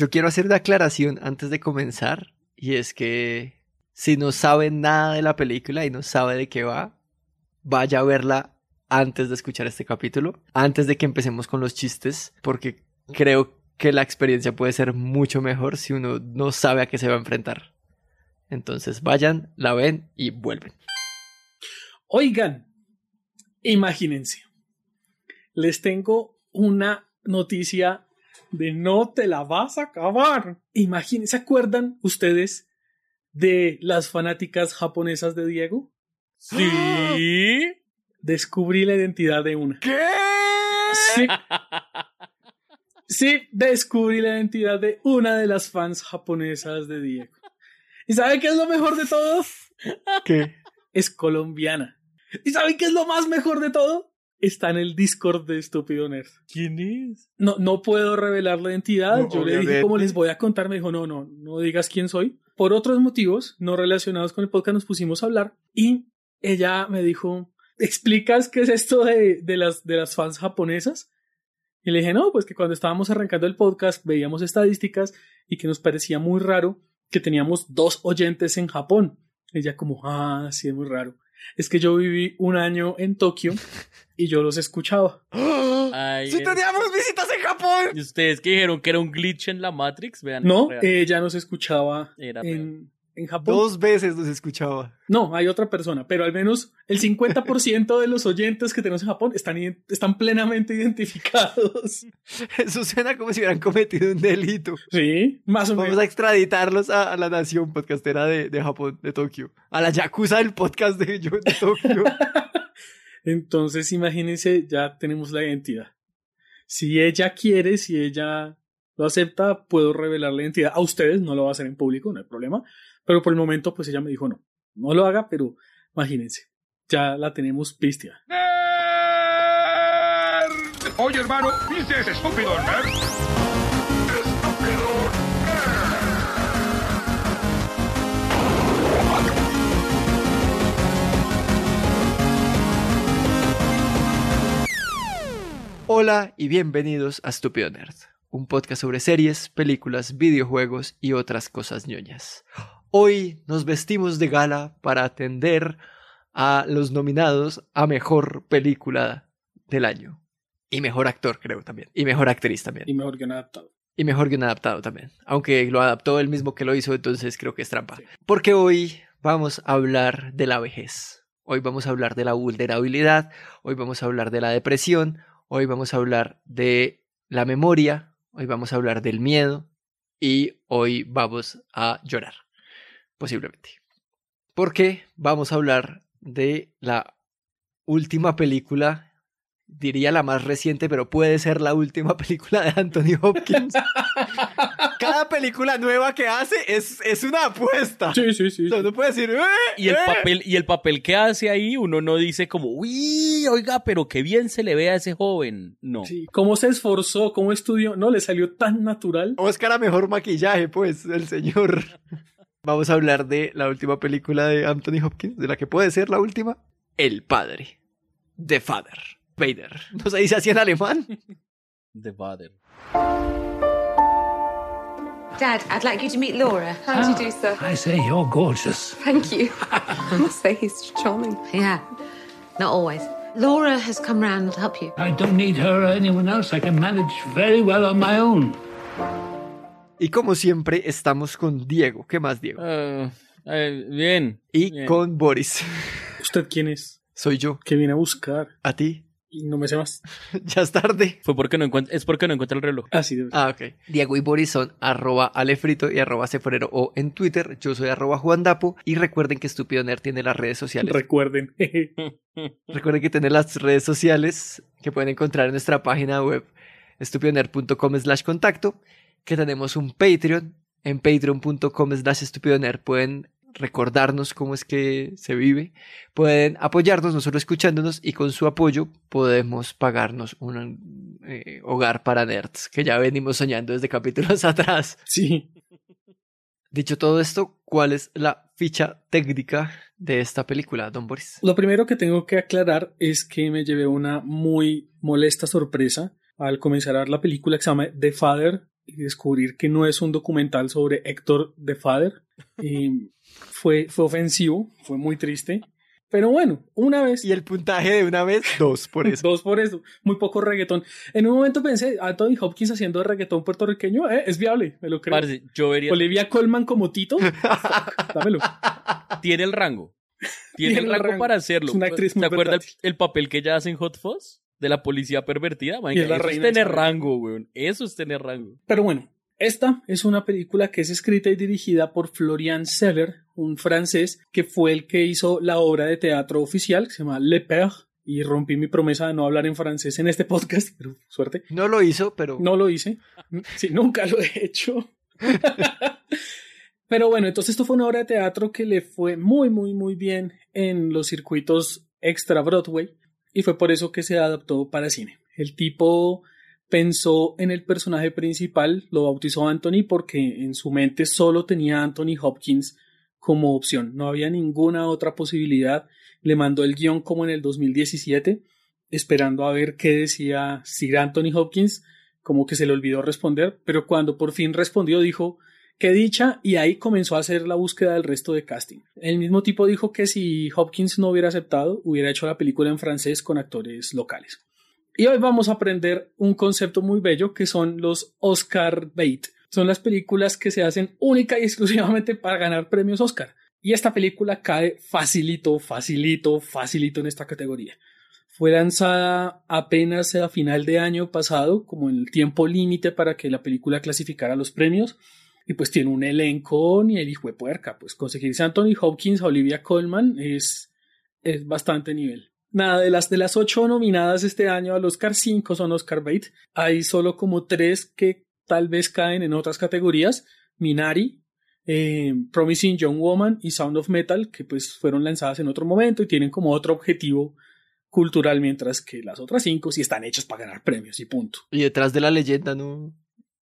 Yo quiero hacer una aclaración antes de comenzar, y es que si no sabe nada de la película y no sabe de qué va, vaya a verla antes de escuchar este capítulo, antes de que empecemos con los chistes, porque creo que la experiencia puede ser mucho mejor si uno no sabe a qué se va a enfrentar. Entonces vayan, la ven y vuelven. Oigan, imagínense, les tengo una noticia de no te la vas a acabar. Imagínense, ¿se acuerdan ustedes de las fanáticas japonesas de Diego? Sí. Descubrí la identidad de una. ¿Qué? Sí. Sí, descubrí la identidad de una de las fans japonesas de Diego. ¿Y sabe qué es lo mejor de todo? ¿Qué? Es colombiana. ¿Y sabe qué es lo más mejor de todo? Está en el Discord de Estúpido Nerd. ¿Quién es? No, no puedo revelar la identidad. No, Yo le dije, como les voy a contar, me dijo, no, no, no digas quién soy. Por otros motivos, no relacionados con el podcast, nos pusimos a hablar y ella me dijo, ¿explicas qué es esto de, de las, de las fans japonesas? Y le dije, no, pues que cuando estábamos arrancando el podcast veíamos estadísticas y que nos parecía muy raro que teníamos dos oyentes en Japón. Ella como, ah, sí, es muy raro. Es que yo viví un año en Tokio y yo los escuchaba. Ay, ¡Sí eh, teníamos visitas en Japón! ¿Y ustedes que dijeron que era un glitch en la Matrix? Vean. No, real. ella nos escuchaba Era en, en Japón. Dos veces nos escuchaba. No, hay otra persona, pero al menos el 50% de los oyentes que tenemos en Japón están, están plenamente identificados. Eso suena como si hubieran cometido un delito. Sí, más o Vamos menos. a extraditarlos a, a la nación podcastera de, de Japón, de Tokio. A la yakuza del podcast de, de Tokio. Entonces, imagínense, ya tenemos la identidad. Si ella quiere, si ella lo acepta, puedo revelar la identidad. A ustedes no lo va a hacer en público, no hay problema. Pero por el momento, pues ella me dijo no. No lo haga, pero imagínense, ya la tenemos pistia. Oye, hermano, ¿viste ese estúpido nerd? ¡Estúpido Hola y bienvenidos a Stúpido Nerd, un podcast sobre series, películas, videojuegos y otras cosas ñoñas. Hoy nos vestimos de gala para atender a los nominados a mejor película del año. Y mejor actor, creo también. Y mejor actriz también. Y mejor que no adaptado. Y mejor guion adaptado también. Aunque lo adaptó el mismo que lo hizo, entonces creo que es trampa. Sí. Porque hoy vamos a hablar de la vejez. Hoy vamos a hablar de la vulnerabilidad. Hoy vamos a hablar de la depresión. Hoy vamos a hablar de la memoria. Hoy vamos a hablar del miedo. Y hoy vamos a llorar. Posiblemente. Porque vamos a hablar de la última película. Diría la más reciente, pero puede ser la última película de Anthony Hopkins. Cada película nueva que hace es, es una apuesta. Sí, sí, sí. O sea, no puede decir. "Eh, Y el eh". papel, y el papel que hace ahí, uno no dice como, uy, oiga, pero qué bien se le ve a ese joven. No. Sí, ¿Cómo se esforzó? ¿Cómo estudió? No, le salió tan natural. Oscar a mejor maquillaje, pues, el señor. Vamos a hablar de la última película de Anthony Hopkins, de la que puede ser la última. El padre. The Father. Vader. ¿No se dice así en alemán? The Father. Dad, I'd like you to meet Laura. How do you do, sir? I say you're gorgeous. Thank you. I must say he's charming. Yeah, not always. Laura has come round to help you. I don't need her or anyone else. I can manage very well on my own. Y como siempre, estamos con Diego. ¿Qué más, Diego? Ah, eh, bien. y bien. con Boris. ¿Usted quién es? Soy yo. Que viene a buscar. ¿A ti? Y no me sé más. ya es tarde. Fue porque no encuentra, es porque no encuentra el reloj. Así debe ser. Ah, ok. Diego y Boris son arroba alefrito y arroba ceforero o en Twitter. Yo soy arroba juandapo. Y recuerden que Estúpido Nerd tiene las redes sociales. Recuerden. Recuerden que tiene las redes sociales que pueden encontrar en nuestra página web estupidonerd.com slash contacto. Que tenemos un Patreon. En patreon.com slash estupidonerd pueden recordarnos cómo es que se vive. Pueden apoyarnos, no solo escuchándonos, y con su apoyo podemos pagarnos un eh, hogar para nerds, que ya venimos soñando desde capítulos atrás. sí. Dicho todo esto, ¿cuál es la ficha técnica de esta película, Don Boris? Lo primero que tengo que aclarar es que me llevé una muy molesta sorpresa al comenzar a ver la película que se llama The Father y descubrir que no es un documental sobre Héctor The Father. Y fue, fue ofensivo, fue muy triste. Pero bueno, una vez. Y el puntaje de una vez, dos por eso. Dos por eso, muy poco reggaetón. En un momento pensé, Anthony Hopkins haciendo de reggaetón puertorriqueño, eh, es viable, me lo creo. Parce, yo vería. Olivia Colman como Tito, fuck, dámelo. Tiene el rango. Tiene, el rango, para hacerlo. Es una actriz ¿Te muy acuerdas el, el papel que ella hace en Hot Fuzz? De la policía pervertida. Man, Y es la eso reina es tener rango, weón. Eso es tener rango. Pero bueno, esta es una película que es escrita y dirigida por Florian Seller, un francés que fue el que hizo la obra de teatro oficial que se llama Le Père. Y rompí mi promesa de no hablar en francés en este podcast, pero suerte. No lo hizo, pero No lo hice. Sí, nunca lo he hecho. Pero bueno, entonces esto fue una obra de teatro que le fue muy, muy, muy bien en los circuitos extra Broadway y fue por eso que se adaptó para cine. El tipo pensó en el personaje principal, lo bautizó Anthony porque en su mente solo tenía Anthony Hopkins como opción, no había ninguna otra posibilidad. Le mandó el guion como en el 2017, esperando a ver qué decía Sir Anthony Hopkins, como que se le olvidó responder, pero cuando por fin respondió dijo qué dicha y ahí comenzó a hacer la búsqueda del resto de casting. El mismo tipo dijo que si Hopkins no hubiera aceptado, hubiera hecho la película en francés con actores locales. Y hoy vamos a aprender un concepto muy bello que son los Oscar bait. Son las películas que se hacen única y exclusivamente para ganar premios Oscar. Y esta película cae facilito, facilito, facilito en esta categoría. Fue lanzada apenas a final de año pasado, como el tiempo límite para que la película clasificara los premios. Y pues tiene un elenco ni el hijo de puerca. Pues conseguirse Anthony Hopkins, a Olivia Colman es, es bastante nivel. Nada, de las, de las ocho nominadas este año al Oscar, cinco son Oscar bait. Hay solo como tres que tal vez caen en otras categorías. Minari, eh, Promising Young Woman y Sound of Metal, que pues fueron lanzadas en otro momento y tienen como otro objetivo cultural, mientras que las otras cinco sí están hechas para ganar premios y punto. y detrás de la leyenda no,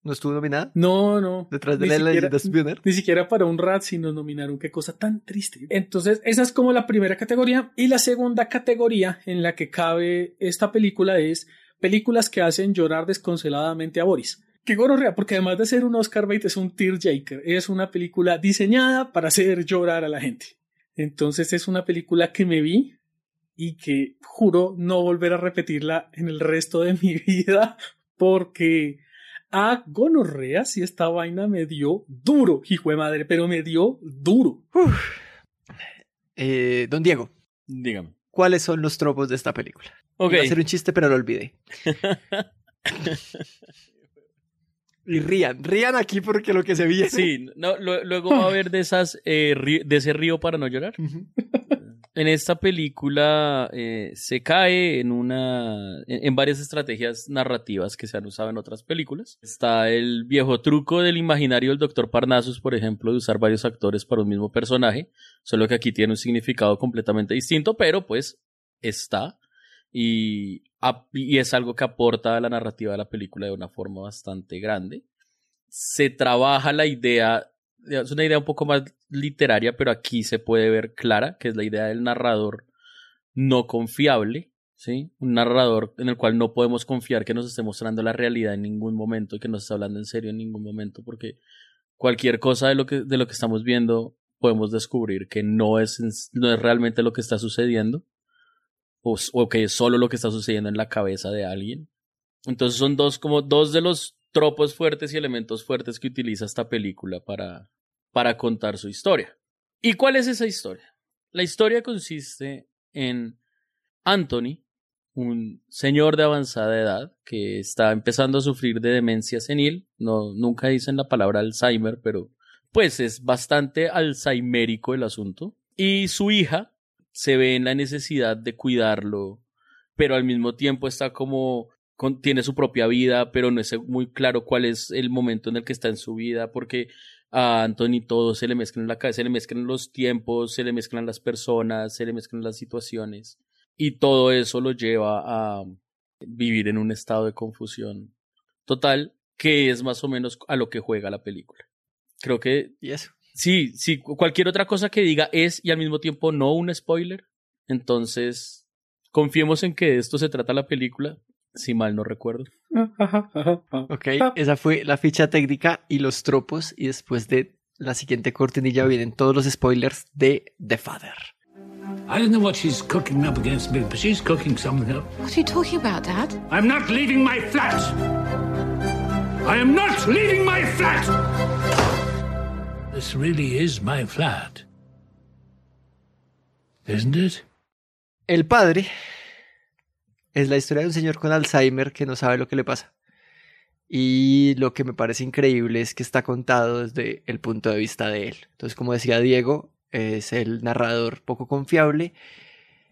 no estuvo nominada. No, no. Detrás de Ni la siquiera- Spooner. Ni siquiera para un Razzie nos nominaron, qué cosa tan triste. Entonces, esa es como la primera categoría. Y la segunda categoría en la que cabe esta película es películas que hacen llorar desconsoladamente a Boris. Qué gororrea, porque además de ser un Oscar bait, es un tearjerker. Es una película diseñada para hacer llorar a la gente. Entonces, es una película que me vi y que juro no volver a repetirla en el resto de mi vida porque a gonorrea si esta vaina me dio duro, hijo de madre, pero me dio duro. Eh, don Diego, Dígame. ¿cuáles son los tropos de esta película? Ok. Iba a hacer un chiste, pero lo olvidé. y rían, rían aquí porque lo que se viene. Sí, no, lo- luego va a haber de esas eh, ri- de ese río para no llorar. En esta película eh, se cae en una en, varias estrategias narrativas que se han usado en otras películas. Está el viejo truco del imaginario del Doctor Parnassus, por ejemplo, de usar varios actores para un mismo personaje, solo que aquí tiene un significado completamente distinto, pero pues está y, y es algo que aporta a la narrativa de la película de una forma bastante grande. Se trabaja la idea es una idea un poco más literaria, pero aquí se puede ver clara, que es la idea del narrador no confiable, ¿sí? Un narrador en el cual no podemos confiar que nos esté mostrando la realidad en ningún momento y que nos esté hablando en serio en ningún momento, porque cualquier cosa de lo que, de lo que estamos viendo podemos descubrir que no es, no es realmente lo que está sucediendo, o, o que es solo lo que está sucediendo en la cabeza de alguien. Entonces son dos, como dos de los tropos fuertes y elementos fuertes que utiliza esta película para, para contar su historia. ¿Y cuál es esa historia? La historia consiste en Anthony, un señor de avanzada edad que está empezando a sufrir de demencia senil. No, nunca dicen la palabra Alzheimer, pero pues es bastante alzheimérico el asunto. Y su hija se ve en la necesidad de cuidarlo, pero al mismo tiempo está como tiene su propia vida, pero no es muy claro cuál es el momento en el que está en su vida, porque a Anthony todo se le mezcla en la cabeza, se le mezclan los tiempos, se le mezclan las personas, se le mezclan las situaciones, y todo eso lo lleva a vivir en un estado de confusión total, que es más o menos a lo que juega la película. Creo que... ¿Y eso? Sí, sí, cualquier otra cosa que diga es y al mismo tiempo no un spoiler. Entonces, confiemos en que de esto se trata la película, si mal no recuerdo. ok, esa fue la ficha técnica y los tropos. Y después de la siguiente cortinilla vienen todos los spoilers de The Father. I don't know what she's cooking up against me, but she's cooking something up. What are you talking about, Dad? I'm not leaving my flat! I am not leaving my flat! This really is my flat. Isn't it? El padre es la historia de un señor con Alzheimer que no sabe lo que le pasa. Y lo que me parece increíble es que está contado desde el punto de vista de él. Entonces, como decía Diego, es el narrador poco confiable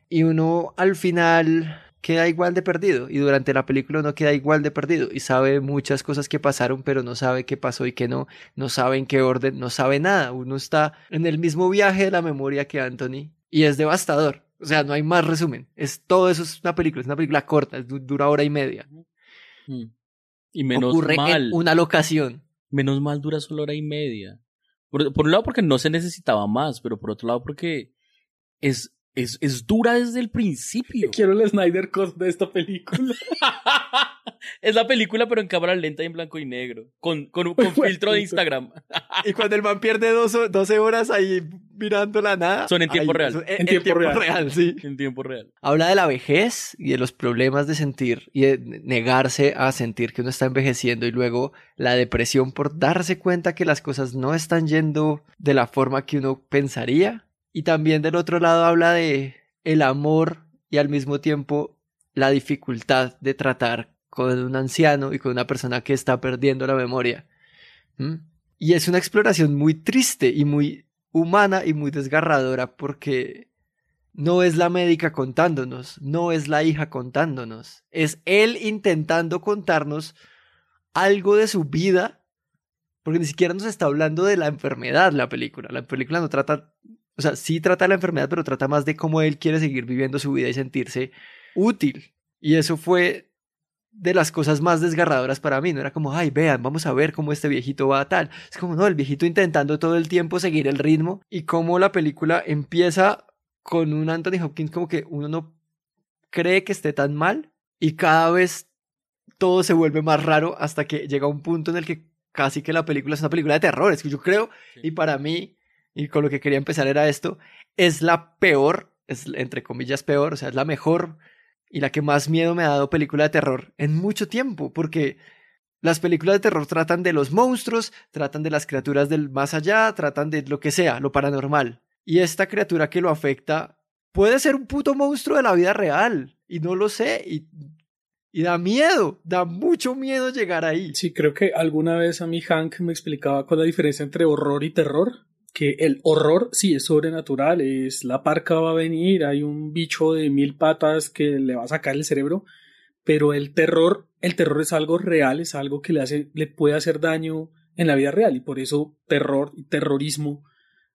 y uno al final queda igual de perdido y durante la película uno queda igual de perdido y sabe muchas cosas que pasaron pero no sabe qué pasó y qué no, no sabe en qué orden, no sabe nada, uno está en el mismo viaje de la memoria que Anthony y es devastador, o sea, no hay más resumen, es todo eso es una película, es una película corta, dura hora y media. Mm. Y menos Ocurre mal. en una locación. Menos mal dura solo hora y media. Por, por, un lado porque no se necesitaba más, pero por otro lado porque es, es, es dura desde el principio. Quiero el Snyder Cut de esta película. es la película pero en cámara lenta y en blanco y negro, con, con, con filtro de Instagram. y cuando el man pierde dos, 12 horas ahí mirando la nada. Son en tiempo ahí, real. son en, En tiempo tiempo real. real, sí. En tiempo real. Habla de la vejez y de los problemas de sentir y de negarse a sentir que uno está envejeciendo y luego la depresión por darse cuenta que las cosas no están yendo de la forma que uno pensaría. Y también del otro lado habla de el amor y al mismo tiempo la dificultad de tratar con un anciano y con una persona que está perdiendo la memoria. ¿Mm? Y es una exploración muy triste y muy humana y muy desgarradora porque no es la médica contándonos, no es la hija contándonos, es él intentando contarnos algo de su vida, porque ni siquiera nos está hablando de la enfermedad la película, la película no trata, o sea, sí trata la enfermedad, pero trata más de cómo él quiere seguir viviendo su vida y sentirse útil. Y eso fue de las cosas más desgarradoras para mí. No era como, ay, vean, vamos a ver cómo este viejito va a tal. Es como, no, el viejito intentando todo el tiempo seguir el ritmo y cómo la película empieza con un Anthony Hopkins como que uno no cree que esté tan mal y cada vez todo se vuelve más raro hasta que llega un punto en el que casi que la película es una película de terror. Es que yo creo, Sí. y para mí, y con lo que quería empezar era esto, es la peor, es entre comillas peor, o sea, es la mejor y la que más miedo me ha dado película de terror en mucho tiempo, porque las películas de terror tratan de los monstruos, tratan de las criaturas del más allá, tratan de lo que sea, lo paranormal. Y esta criatura que lo afecta puede ser un puto monstruo de la vida real, y no lo sé, y, y da miedo, da mucho miedo llegar ahí. Sí, creo que alguna vez a mí Hank me explicaba cuál es la diferencia entre horror y terror. Que el horror sí es sobrenatural, es la parca va a venir, hay un bicho de mil patas que le va a sacar el cerebro, pero el terror, el terror es algo real, es algo que le hace, le puede hacer daño en la vida real y por eso terror y terrorismo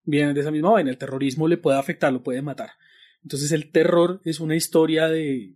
vienen de esa misma vaina. El terrorismo le puede afectar, lo puede matar. Entonces el terror es una historia de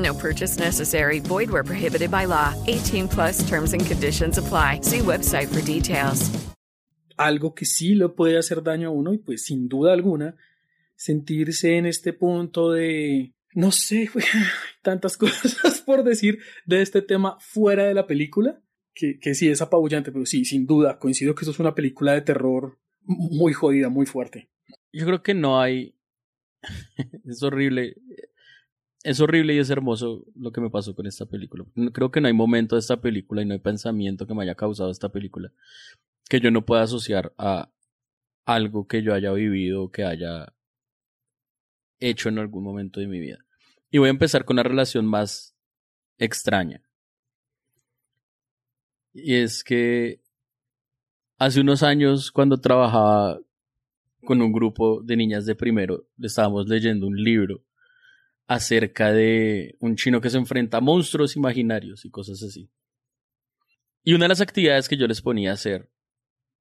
No purchase necessary. Void where prohibited by law. 18 plus terms and conditions apply. See website for details. Algo que sí le puede hacer daño a uno y pues sin duda alguna sentirse en este punto de no sé, tantas cosas por decir de este tema fuera de la película, que, que sí es apabullante, pero sí, sin duda, coincido que eso es una película de terror muy jodida, muy fuerte. Yo creo que no hay. es horrible. Es horrible y es hermoso lo que me pasó con esta película. Creo que no hay momento de esta película y no hay pensamiento que me haya causado esta película que yo no pueda asociar a algo que yo haya vivido o que haya hecho en algún momento de mi vida. Y voy a empezar con una relación más extraña. Y es que hace unos años, cuando trabajaba con un grupo de niñas de primero, estábamos leyendo un libro acerca de un chino que se enfrenta a monstruos imaginarios y cosas así. Y una de las actividades que yo les ponía a hacer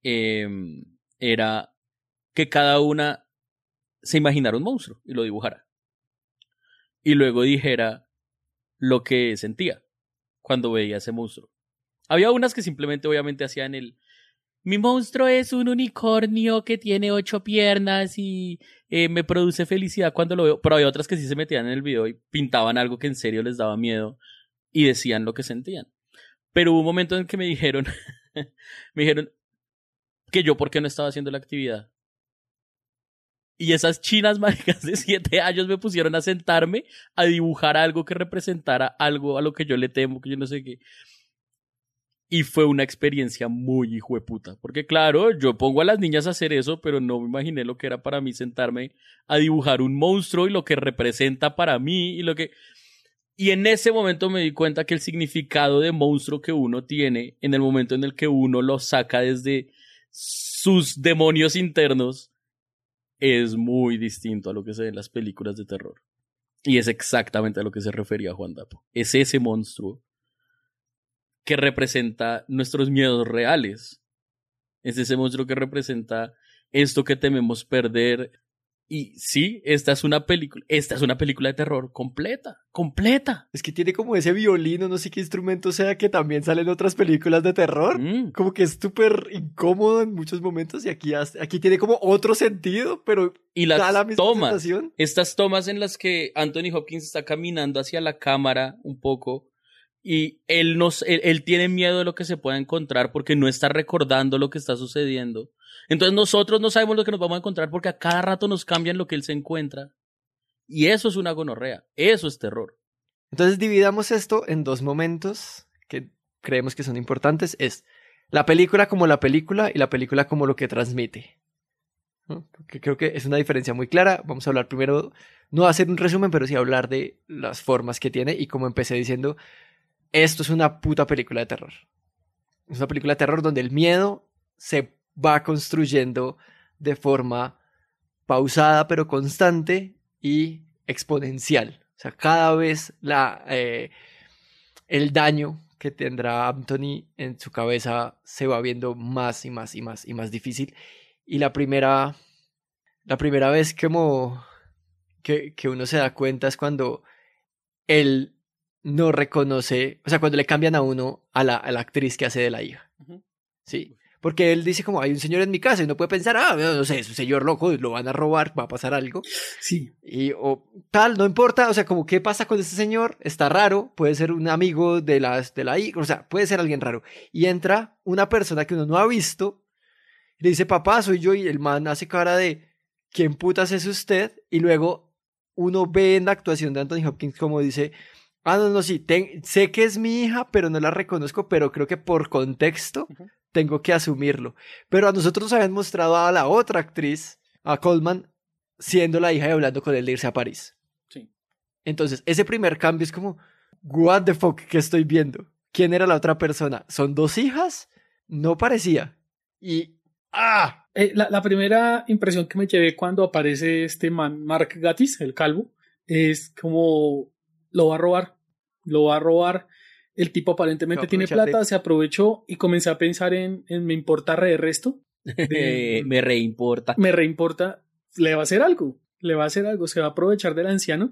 em, era que cada una se imaginara un monstruo y lo dibujara. Y luego dijera lo que sentía cuando veía ese monstruo. Había unas que simplemente obviamente hacían el... Mi monstruo es un unicornio que tiene ocho piernas y eh, me produce felicidad cuando lo veo. Pero había otras que sí se metían en el video y pintaban algo que en serio les daba miedo y decían lo que sentían. Pero hubo un momento en que me dijeron, me dijeron que yo por qué no estaba haciendo la actividad. Y esas chinas maricas de siete años me pusieron a sentarme a dibujar algo que representara algo a lo que yo le temo, que yo no sé qué. Y fue una experiencia muy hijo de puta. Porque claro, yo pongo a las niñas a hacer eso, pero no me imaginé lo que era para mí sentarme a dibujar un monstruo y lo que representa para mí y lo que... Y en ese momento me di cuenta que el significado de monstruo que uno tiene, en el momento en el que uno lo saca desde sus demonios internos, es muy distinto a lo que se ve en las películas de terror. Y es exactamente a lo que se refería Juan Dapo. Es ese monstruo que representa nuestros miedos reales. Es ese monstruo que representa esto que tememos perder. Y sí, esta es una película, esta es una película de terror completa, completa. Es que tiene como ese violino, no sé qué instrumento sea, que también sale en otras películas de terror. Mm. Como que es súper incómodo en muchos momentos y aquí, aquí tiene como otro sentido, pero y las da la misma tomas, sensación. estas tomas en las que Anthony Hopkins está caminando hacia la cámara un poco y él, nos, él, tiene miedo de lo que se pueda encontrar porque no está recordando lo que está sucediendo. Entonces nosotros no sabemos lo que nos vamos a encontrar porque a cada rato nos cambian lo que él se encuentra. Y eso es una gonorrea, eso es terror. Entonces dividamos esto en dos momentos que creemos que son importantes. Es la película como la película y la película como lo que transmite. Creo que es una diferencia muy clara. Vamos a hablar primero, no hacer un resumen, pero sí hablar de las formas que tiene y como empecé diciendo, esto es una puta película de terror. Es una película de terror donde el miedo se va construyendo de forma pausada pero constante y exponencial. O sea, cada vez la, eh, el daño que tendrá Anthony en su cabeza se va viendo más y más y más y más difícil. Y la primera, la primera vez como que, que uno se da cuenta es cuando él no reconoce, o sea, cuando le cambian a uno a la, a la actriz que hace de la hija. Sí. Porque él dice como hay un señor en mi casa y no puede pensar, ah, no sé, es un señor loco, lo van a robar, va a pasar algo. Sí. Y o tal, no importa, o sea, como qué pasa con este señor, está raro, puede ser un amigo de las de la hija, o sea, puede ser alguien raro. Y entra una persona que uno no ha visto, y le dice, "Papá, soy yo" y el man hace cara de ¿quién putas es usted? Y luego uno ve en la actuación de Anthony Hopkins como dice, "Ah, no, no, sí, ten, sé que es mi hija, pero no la reconozco, pero creo que por contexto uh -huh tengo que asumirlo. Pero a nosotros nos habían mostrado a la otra actriz, a Coleman, siendo la hija y hablando con él de irse a París. Sí. Entonces, ese primer cambio es como, what the fuck, ¿qué estoy viendo? ¿Quién era la otra persona? ¿Son dos hijas? No parecía. y ¡ah! Eh, la, la primera impresión que me llevé cuando aparece este man, Mark Gatis, el calvo, es como lo va a robar, lo va a robar. El tipo aparentemente tiene plata, se aprovechó y comencé a pensar en, en me importa re resto. De, me reimporta. Me reimporta, le va a hacer algo, le va a hacer algo, se va a aprovechar del anciano.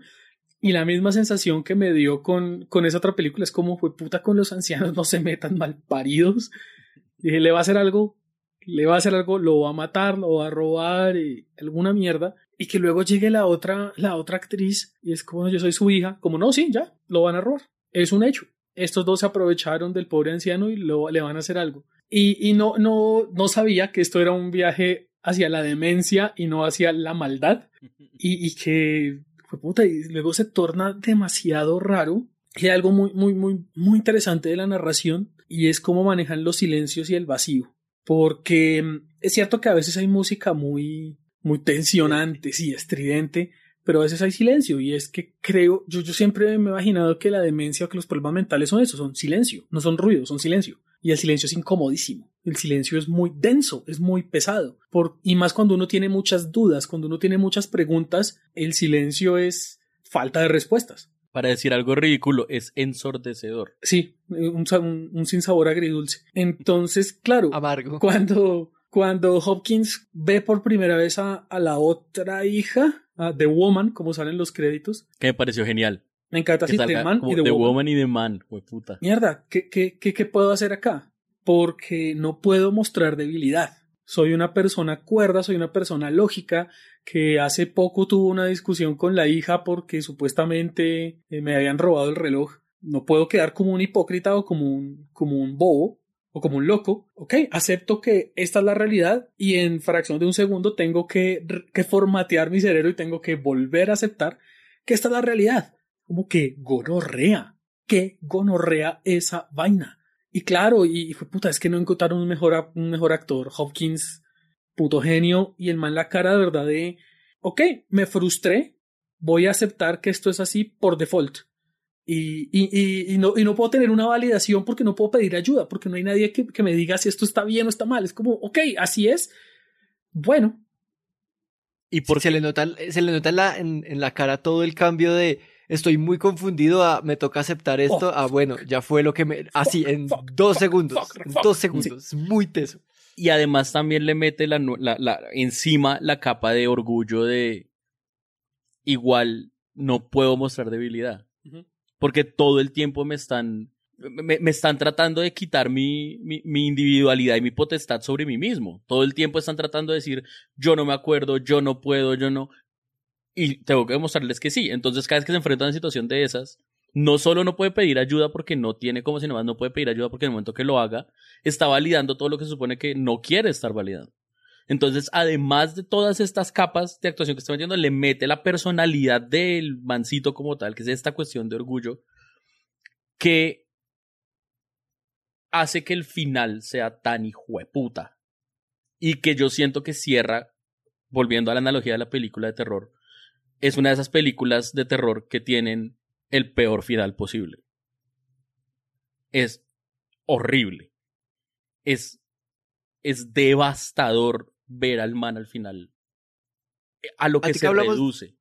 Y la misma sensación que me dio con, con esa otra película es como fue puta con los ancianos, no se metan mal paridos. Dije, le va a hacer algo, le va a hacer algo, lo va a matar, lo va a robar, y alguna mierda. Y que luego llegue la otra, la otra actriz y es como yo soy su hija, como no, sí, ya, lo van a robar. Es un hecho. Estos dos se aprovecharon del pobre anciano y lo, le van a hacer algo. Y, y no, no, no sabía que esto era un viaje hacia la demencia y no hacia la maldad. Y, y que, puta, y luego se torna demasiado raro. Y algo muy, muy, muy, muy interesante de la narración y es cómo manejan los silencios y el vacío. Porque mm, es cierto que a veces hay música muy, muy tensionante, sí, estridente, pero a veces hay silencio y es que creo, yo, yo siempre me he imaginado que la demencia o que los problemas mentales son eso, son silencio, no son ruido, son silencio. Y el silencio es incomodísimo, el silencio es muy denso, es muy pesado, por, y más cuando uno tiene muchas dudas, cuando uno tiene muchas preguntas, el silencio es falta de respuestas. Para decir algo ridículo, es ensordecedor. Sí, un, un, un sinsabor agridulce. Entonces, claro, amargo. Cuando, cuando Hopkins ve por primera vez a, a la otra hija, a The Woman, como salen los créditos. Que me pareció genial. Me encanta así, The Man y The, The Woman. Woman y The Man, fue puta. Mierda, ¿qué, qué, qué, ¿qué puedo hacer acá? Porque no puedo mostrar debilidad. Soy una persona cuerda, soy una persona lógica, que hace poco tuvo una discusión con la hija porque supuestamente eh, me habían robado el reloj. No puedo quedar como un hipócrita o como un, como un bobo o como un loco, ok, acepto que esta es la realidad y en fracción de un segundo tengo que, que formatear mi cerebro y tengo que volver a aceptar que esta es la realidad. Como que gonorrea, que gonorrea esa vaina. Y claro, y fue puta, es que no encontraron un mejor, un mejor actor, Hopkins, puto genio, y el man la cara de verdad de, ok, me frustré, voy a aceptar que esto es así por default. Y, y, y, no, y no puedo tener una validación porque no puedo pedir ayuda, porque no hay nadie que, que me diga si esto está bien o está mal. Es como, ok, así es. Bueno. Y porque se le nota, se le nota en, la, en, en la cara todo el cambio de estoy muy confundido a me toca aceptar esto, a bueno, ya fue lo que me. Así, en dos segundos. en dos segundos. Muy teso. Y además también le mete la, la, la, encima la capa de orgullo de igual no puedo mostrar debilidad. Uh -huh porque todo el tiempo me están, me, me están tratando de quitar mi, mi, individualidad y mi potestad sobre mí mismo. Todo el tiempo están tratando de decir, yo no me acuerdo, yo no puedo, yo no. Y tengo que demostrarles que sí. Entonces, cada vez que se enfrenta a una situación de esas, no solo no puede pedir ayuda porque no tiene como si nomás no puede pedir ayuda porque en el momento que lo haga, está validando todo lo que se supone que no quiere estar validando. Entonces, además de todas estas capas de actuación que está metiendo, le mete la personalidad del mancito como tal, que es esta cuestión de orgullo, que hace que el final sea tan hijueputa. Y que yo siento que cierra, volviendo a la analogía de la película de terror, es una de esas películas de terror que tienen el peor final posible. Es horrible. Es, es devastador ver al man al final. A lo que se reduce.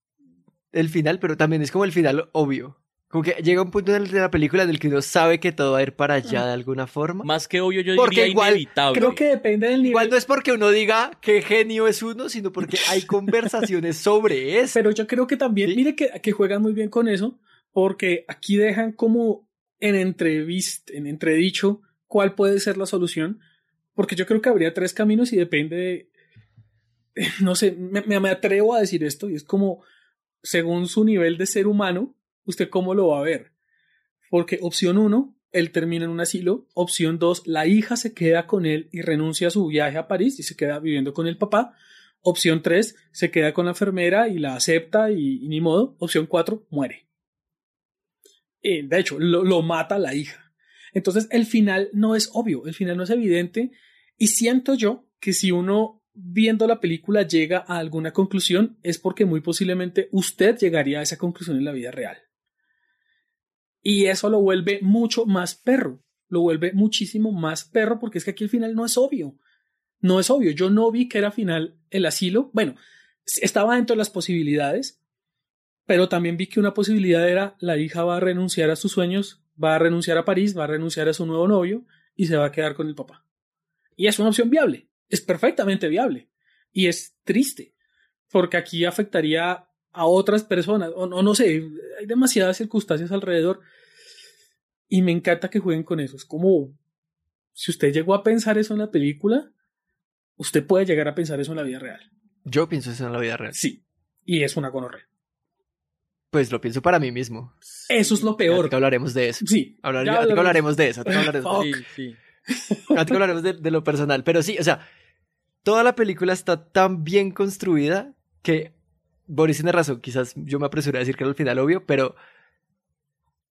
El final, pero también es como el final obvio. Como que llega un punto de la película en el que uno sabe que todo va a ir para allá de alguna forma. Más que obvio, yo porque diría igual, inevitable. Creo que depende del nivel. Igual no es porque uno diga qué genio es uno, sino porque hay conversaciones sobre eso. Pero yo creo que también, ¿Sí? mire que, que juegan muy bien con eso, porque aquí dejan como en entrevista, en entredicho, cuál puede ser la solución. Porque yo creo que habría tres caminos y depende de, no sé, me, me, atrevo a decir esto y es como, según su nivel de ser humano, usted cómo lo va a ver. Porque opción uno, él termina en un asilo. Opción dos, la hija se queda con él y renuncia a su viaje a París y se queda viviendo con el papá. Opción tres, se queda con la enfermera y la acepta y, ni modo. Opción cuatro, muere. Y de hecho, lo, lo mata la hija. Entonces, el final no es obvio, el final no es evidente. Y siento yo que si uno viendo la película llega a alguna conclusión es porque muy posiblemente usted llegaría a esa conclusión en la vida real. Y eso lo vuelve mucho más perro, lo vuelve muchísimo más perro porque es que aquí el final no es obvio. No es obvio. Yo no vi que era final el asilo. Bueno, estaba dentro de las posibilidades, pero también vi que una posibilidad era la hija va a renunciar a sus sueños, va a renunciar a París, va a renunciar a su nuevo novio y se va a quedar con el papá. Y es una opción viable, es perfectamente viable. Y es triste, porque aquí afectaría a otras personas, o no, no sé, hay demasiadas circunstancias alrededor. Y me encanta que jueguen con eso. Es como, si usted llegó a pensar eso en la película, usted puede llegar a pensar eso en la vida real. Yo pienso eso en la vida real. Sí. Y es una gonorrea. Pues lo pienso para mí mismo. Eso es lo peor. que hablaremos de eso. Sí. Hablar, ya hablaremos. hablaremos de eso. Hablaremos, sí, sí. hablaremos de, de lo personal. Pero sí, o sea, toda la película está tan bien construida que Boris tiene razón. Quizás yo me apresuré a decir que era el final obvio, pero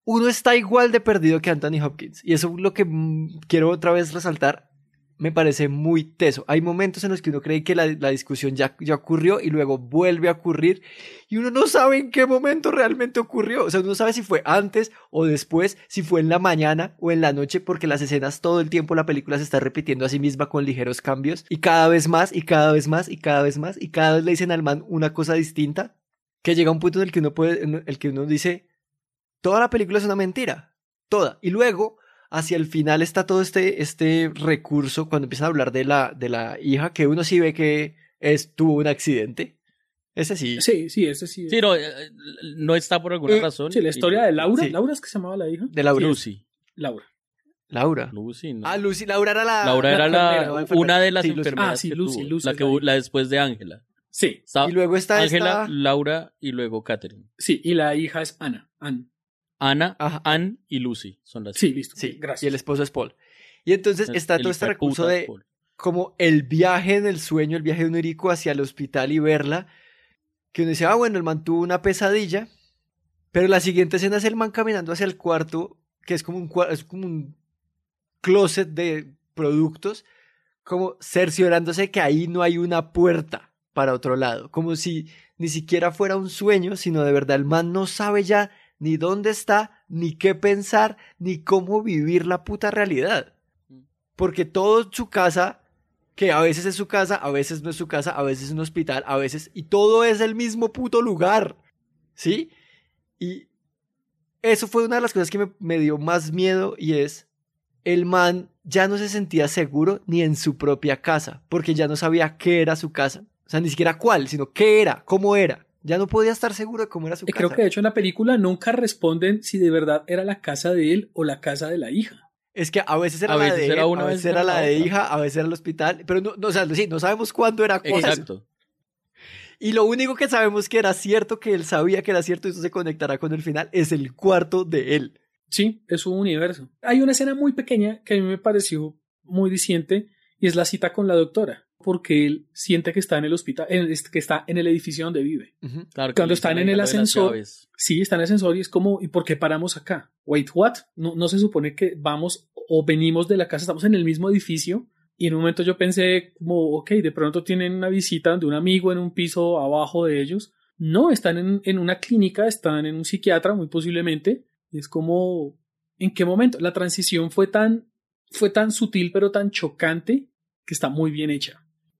uno está igual de perdido que Anthony Hopkins. Y eso es lo que mm, quiero otra vez resaltar me parece muy teso. Hay momentos en los que uno cree que la, discusión ya, ya ocurrió y luego vuelve a ocurrir y uno no sabe en qué momento realmente ocurrió. O sea, uno no sabe si fue antes o después, si fue en la mañana o en la noche, porque las escenas todo el tiempo la película se está repitiendo a sí misma con ligeros cambios y cada vez más y cada vez más y cada vez más y cada vez le dicen al man una cosa distinta que llega un punto en el que uno puede, en el que uno dice, toda la película es una mentira, toda. Y luego hacia el final está todo este, este recurso cuando empiezan a hablar de la, de la hija, que uno sí ve que es, tuvo un accidente. Ese sí. Sí, sí, ese sí. Sí, no, eh, no está por alguna eh, razón. Sí, la historia de Laura. ¿Laura es que se llamaba la hija? De Laura. Lucy. Laura. Laura. Lucy, no. Ah, Lucy, Laura era la. Laura era la, una de las enfermeras. Ah, sí, Lucy, Lucy. La, que, la después de Ángela. Sí. y luego está Ángela, Laura y luego Catherine. Sí, y la hija es Ana. Anne. Ana, Anne y Lucy son las. Sí, listo. Sí, gracias. Y el esposo es Paul. Y entonces está todo este recurso de como el viaje en el sueño, el viaje de un erico hacia el hospital y verla. Que uno dice, ah, bueno, el man tuvo una pesadilla. Pero la siguiente escena es el man caminando hacia el cuarto, que es como un, es como un closet de productos, como cerciorándose que ahí no hay una puerta para otro lado. Como si ni siquiera fuera un sueño, sino de verdad el man no sabe ya ni dónde está, ni qué pensar, ni cómo vivir la puta realidad. Porque todo su casa, que a veces es su casa, a veces no es su casa, a veces es un hospital, a veces, y todo es el mismo puto lugar. ¿Sí? Y eso fue una de las cosas que me, me dio más miedo y es, el man ya no se sentía seguro ni en su propia casa, porque ya no sabía qué era su casa. O sea, ni siquiera cuál, sino qué era, cómo era. Ya no podía estar seguro de cómo era su casa. Creo que de hecho en la película nunca responden si de verdad era la casa de él o la casa de la hija. Es que a veces era la de él, a veces era la de hija, a veces era el hospital, pero no, no, o sea, sí, no sabemos cuándo era cuándo. Exacto. Y lo único que sabemos que era cierto, que él sabía que era cierto y eso se conectará con el final, es el cuarto de él. Sí, es un universo. Hay una escena muy pequeña que a mí me pareció muy diciente y es la cita con la doctora porque él siente que está en el hospital, que está en el edificio donde vive. Cuando están en el ascensor, sí, está en el ascensor y es como, ¿y por qué paramos acá? Wait, what? No, no se supone que vamos o venimos de la casa, estamos en el mismo edificio. Y en un momento yo pensé como, ok, de pronto tienen una visita de un amigo en un piso abajo de ellos. No, están en, en una clínica, están en un psiquiatra, muy posiblemente. Es como, ¿en qué momento? La transición fue tan, fue tan sutil pero tan chocante que está muy bien hecha.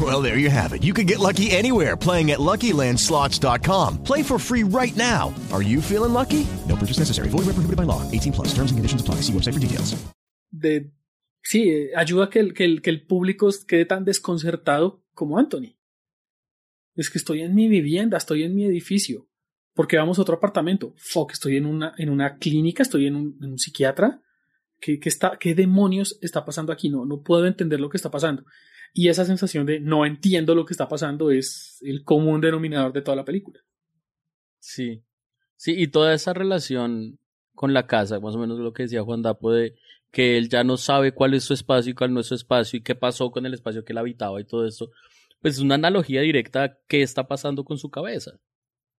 Well, there you have it. You can get lucky anywhere playing at LuckyLandSlots.com. Play for free right now. Are you feeling lucky? No purchase necessary. Void where prohibited by law. 18 plus. Terms and conditions apply. See website for details. De, sí, ayuda a que el, que, el, que el público quede tan desconcertado como Anthony. Es que estoy en mi vivienda, estoy en mi edificio. porque vamos a otro apartamento. Fuck, estoy en una, en una clínica, estoy en un, en un psiquiatra. ¿Qué, qué, está, ¿Qué demonios está pasando aquí? No, no puedo entender lo que está pasando. Y esa sensación de no entiendo lo que está pasando es el común denominador de toda la película. Sí. Sí, y toda esa relación con la casa, más o menos lo que decía Juan Dapo de que él ya no sabe cuál es su espacio y cuál no es su espacio y qué pasó con el espacio que él habitaba y todo eso, pues es una analogía directa a qué está pasando con su cabeza.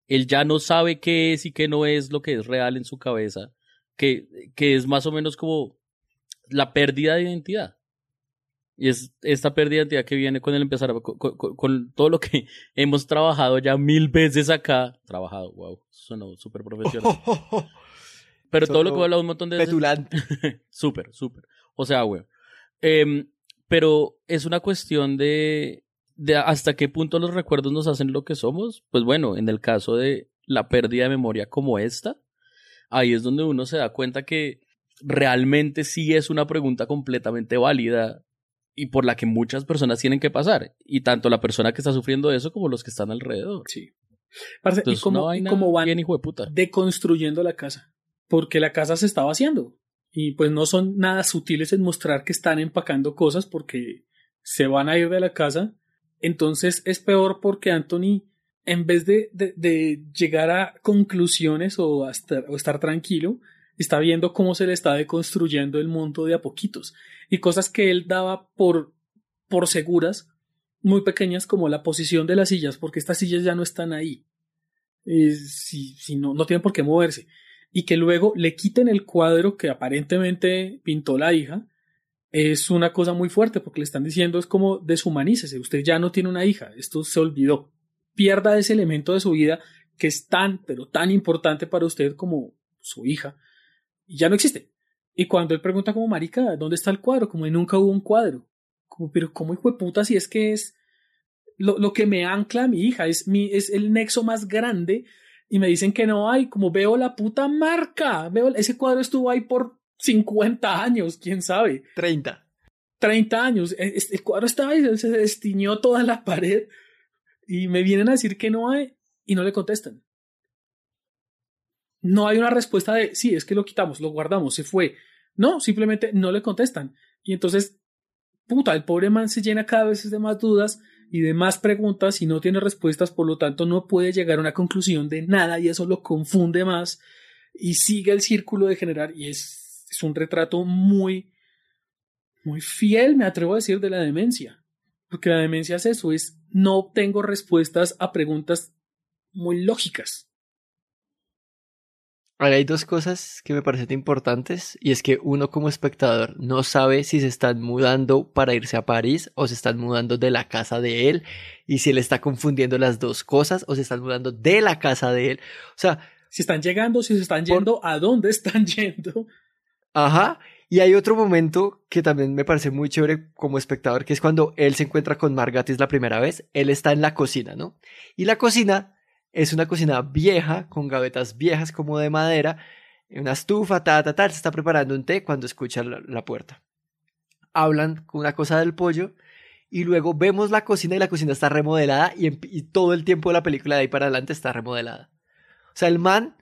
Él ya no sabe qué es y qué no es lo que es real en su cabeza, que, que es más o menos como la pérdida de identidad. Y es esta pérdida de identidad que viene con el empezar, con, con, con todo lo que hemos trabajado ya mil veces acá. Trabajado, wow, sonó súper profesional. Pero todo lo que he hablado un montón de veces. súper, súper. O sea, güey. Eh, pero es una cuestión de, de hasta qué punto los recuerdos nos hacen lo que somos. Pues bueno, en el caso de la pérdida de memoria como esta, ahí es donde uno se da cuenta que realmente sí es una pregunta completamente válida y por la que muchas personas tienen que pasar. Y tanto la persona que está sufriendo eso como los que están alrededor. Sí. Parce, Entonces, y como, y como van bien, hijo de puta. deconstruyendo la casa porque la casa se estaba haciendo y pues no son nada sutiles en mostrar que están empacando cosas porque se van a ir de la casa. Entonces es peor porque Anthony, en vez de, de, de llegar a conclusiones o, a estar, o estar tranquilo, está viendo cómo se le está deconstruyendo el mundo de a poquitos y cosas que él daba por, por seguras, muy pequeñas como la posición de las sillas, porque estas sillas ya no están ahí. Eh, si, si no, no tienen por qué moverse y que luego le quiten el cuadro que aparentemente pintó la hija, es una cosa muy fuerte porque le están diciendo es como deshumanícese, usted ya no tiene una hija, esto se olvidó. Pierda ese elemento de su vida que es tan, pero tan importante para usted como su hija, y ya no existe. Y cuando él pregunta como marica, ¿dónde está el cuadro? Como nunca hubo un cuadro. Como, pero ¿cómo hijo de puta si es que es lo, lo que me ancla a mi hija? Es, mi, es el nexo más grande y me dicen que no hay, como veo la puta marca, veo ese cuadro estuvo ahí por 50 años, quién sabe. 30. 30 años, e, el cuadro estaba ahí, se destiñó toda la pared y me vienen a decir que no hay y no le contestan. No hay una respuesta de, sí, es que lo quitamos, lo guardamos, se fue. No, simplemente no le contestan. Y entonces, puta, el pobre man se llena cada vez de más dudas y de más preguntas y no tiene respuestas, por lo tanto no puede llegar a una conclusión de nada y eso lo confunde más y sigue el círculo de generar y es, es un retrato muy, muy fiel, me atrevo a decir, de la demencia. Porque la demencia es eso, es no tengo respuestas a preguntas muy lógicas. Ahora hay dos cosas que me parecen importantes y es que uno como espectador no sabe si se están mudando para irse a París o se están mudando de la casa de él y si él está confundiendo las dos cosas o se están mudando de la casa de él. O sea, si están llegando, si se están yendo, a dónde están yendo. Ajá. Y hay otro momento que también me parece muy chévere como espectador, que es cuando él se encuentra con Margatis la primera vez. Él está en la cocina, ¿no? Y la cocina es una cocina vieja, con gavetas viejas como de madera, una estufa, ta, ta, ta, se está preparando un té cuando escucha la, puerta. Hablan con una cosa del pollo y luego vemos la cocina y la cocina está remodelada y, y, todo el tiempo de la película de ahí para adelante está remodelada. O sea, el man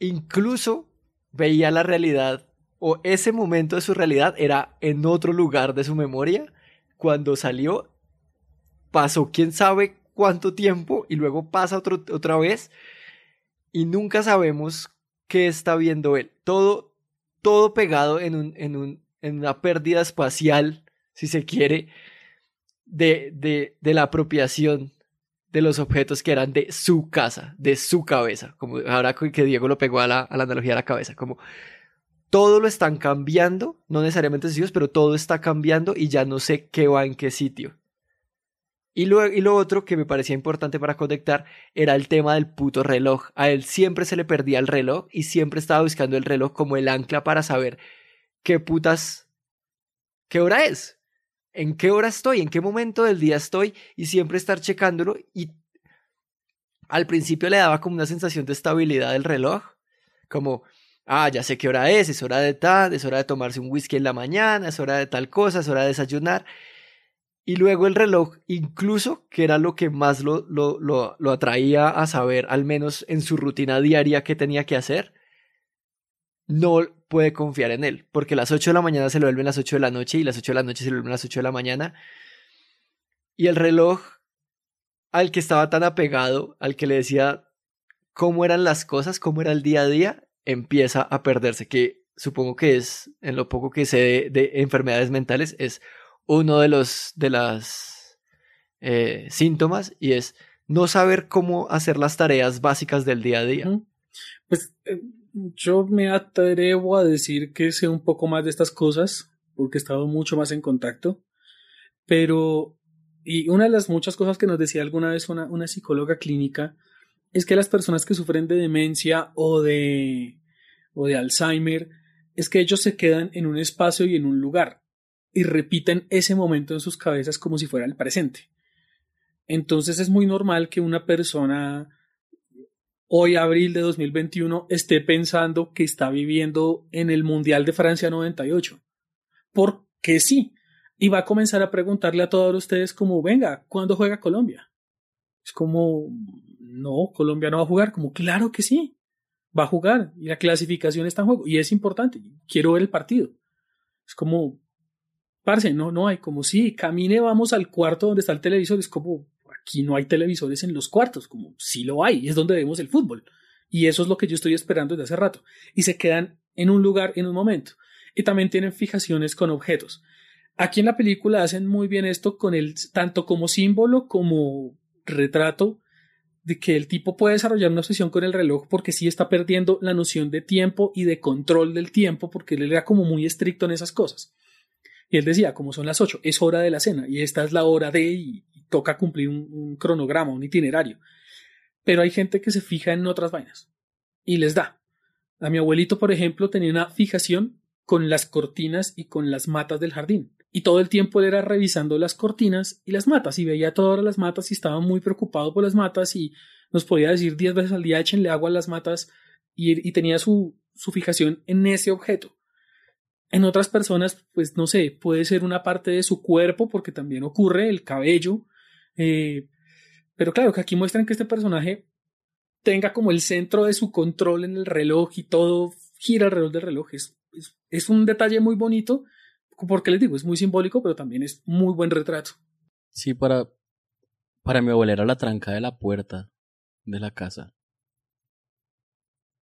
incluso veía la realidad o ese momento de su realidad era en otro lugar de su memoria. Cuando salió, pasó quién sabe cuánto tiempo y luego pasa otro, otra vez y nunca sabemos qué está viendo él. Todo, todo pegado en, un, en, un, en una pérdida espacial, si se quiere, de, de, de la apropiación de los objetos que eran de su casa, de su cabeza, como ahora que Diego lo pegó a la, a la analogía de la cabeza, como todo lo están cambiando, no necesariamente ellos, pero todo está cambiando y ya no sé qué va en qué sitio. Y lo, y lo otro que me parecía importante para conectar era el tema del puto reloj. A él siempre se le perdía el reloj y siempre estaba buscando el reloj como el ancla para saber qué putas, qué hora es, en qué hora estoy, en qué momento del día estoy y siempre estar checándolo y al principio le daba como una sensación de estabilidad del reloj, como, ah, ya sé qué hora es, es hora de tal, es hora de tomarse un whisky en la mañana, es hora de tal cosa, es hora de desayunar Y luego el reloj, incluso, que era lo que más lo, lo, lo, lo atraía a saber, al menos en su rutina diaria que tenía que hacer, no puede confiar en él, porque las 8 de la mañana se lo vuelven las 8 de la noche y las 8 de la noche se lo vuelven las 8 de la mañana. Y el reloj al que estaba tan apegado, al que le decía cómo eran las cosas, cómo era el día a día, empieza a perderse, que supongo que es, en lo poco que sé de, enfermedades mentales, es uno de los de las eh, síntomas y es no saber cómo hacer las tareas básicas del día a día. Pues eh, yo me atrevo a decir que sé un poco más de estas cosas porque he estado mucho más en contacto, pero y una de las muchas cosas que nos decía alguna vez una, una psicóloga clínica es que las personas que sufren de demencia o de, o de Alzheimer es que ellos se quedan en un espacio y en un lugar y repiten ese momento en sus cabezas como si fuera el presente. Entonces es muy normal que una persona hoy, abril de 2021, esté pensando que está viviendo en el Mundial de Francia 98. Porque sí, y va a comenzar a preguntarle a todos ustedes como, venga, ¿cuándo juega Colombia? Es como, no, Colombia no va a jugar, como, claro que sí, va a jugar y la clasificación está en juego y es importante, quiero ver el partido. Es como, parce, no, no hay, como, sí, camine, vamos al cuarto donde está el televisor, es como, aquí no hay televisores en los cuartos, como, sí lo hay, es donde vemos el fútbol. Y eso es lo que yo estoy esperando desde hace rato. Y se quedan en un lugar en un momento. Y también tienen fijaciones con objetos. Aquí en la película hacen muy bien esto con el tanto como símbolo como retrato de que el tipo puede desarrollar una obsesión con el reloj porque sí está perdiendo la noción de tiempo y de control del tiempo porque él era como muy estricto en esas cosas. Y él decía, como son las ocho, es hora de la cena y esta es la hora de y, toca cumplir un, cronograma, un itinerario. Pero hay gente que se fija en otras vainas y les da. A mi abuelito, por ejemplo, tenía una fijación con las cortinas y con las matas del jardín y todo el tiempo él era revisando las cortinas y las matas y veía todas las matas y estaba muy preocupado por las matas y nos podía decir diez veces al día échenle agua a las matas y, tenía su, su fijación en ese objeto. En otras personas, pues no sé, puede ser una parte de su cuerpo porque también ocurre el cabello. Eh, pero claro, que aquí muestran que este personaje tenga como el centro de su control en el reloj y todo gira alrededor del reloj. es, un detalle muy bonito porque les digo, es muy simbólico, pero también es muy buen retrato. Sí, para, para mi abuela era la tranca de la puerta de la casa.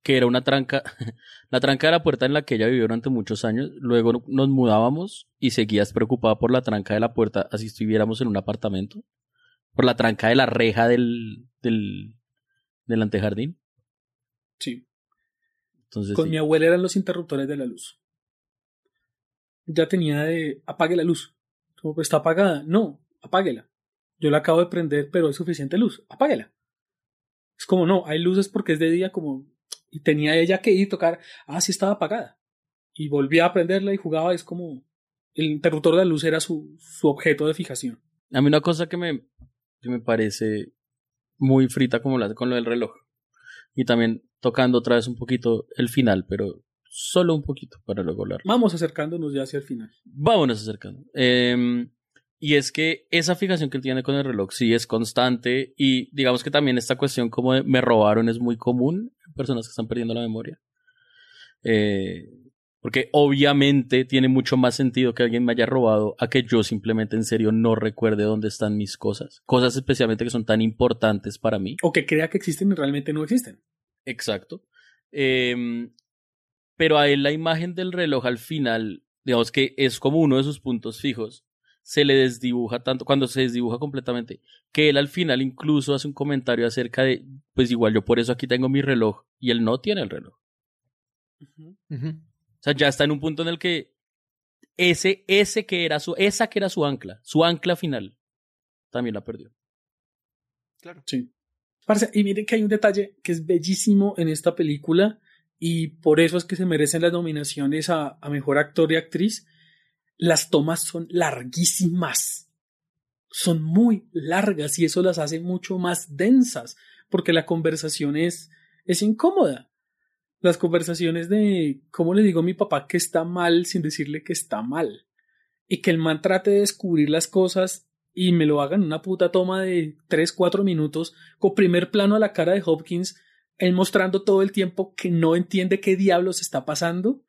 Que era una tranca, la tranca de la puerta en la que ella vivió durante muchos años. Luego nos mudábamos y seguías preocupada por la tranca de la puerta, así estuviéramos en un apartamento. Por la tranca de la reja del, del, del antejardín. Sí. Entonces, Con mi abuela eran los interruptores de la luz ya tenía de apague la luz. Como pues está apagada. No, apáguela. Yo la acabo de prender, pero hay suficiente luz. Apáguela. Es como no, hay luces porque es de día como y tenía ella que ir a tocar, ah, sí estaba apagada. Y volvía a prenderla y jugaba, es como el interruptor de la luz era su, su objeto de fijación. A mí una cosa que me, que me parece muy frita como la, con lo del reloj. Y también tocando otra vez un poquito el final, pero solo un poquito para luego hablar. Vamos acercándonos ya hacia el final. Vámonos acercando. Em, y es que esa fijación que él tiene con el reloj sí es constante y digamos que también esta cuestión como de me robaron es muy común en personas que están perdiendo la memoria. Eh, porque obviamente tiene mucho más sentido que alguien me haya robado a que yo simplemente en serio no recuerde dónde están mis cosas. Cosas especialmente que son tan importantes para mí. O que crea que existen y realmente no existen. Exacto. Eh, pero a él la imagen del reloj al final, digamos que es como uno de sus puntos fijos, se le desdibuja tanto, cuando se desdibuja completamente, que él al final incluso hace un comentario acerca de, pues igual yo por eso aquí tengo mi reloj y él no tiene el reloj. O sea, ya está en un punto en el que ese, ese que era su, esa que era su ancla, su ancla final, también la perdió. Claro. Sí. y miren que hay un detalle que es bellísimo en esta película y por eso es que se merecen las nominaciones a, mejor actor y actriz. Las tomas son larguísimas, son muy largas y eso las hace mucho más densas porque la conversación es, es incómoda. Las conversaciones de cómo le digo a mi papá que está mal sin decirle que está mal y que el man trate de descubrir las cosas y me lo hagan una puta toma de 3, 4 minutos con primer plano a la cara de Hopkins, él mostrando todo el tiempo que no entiende qué diablos está pasando,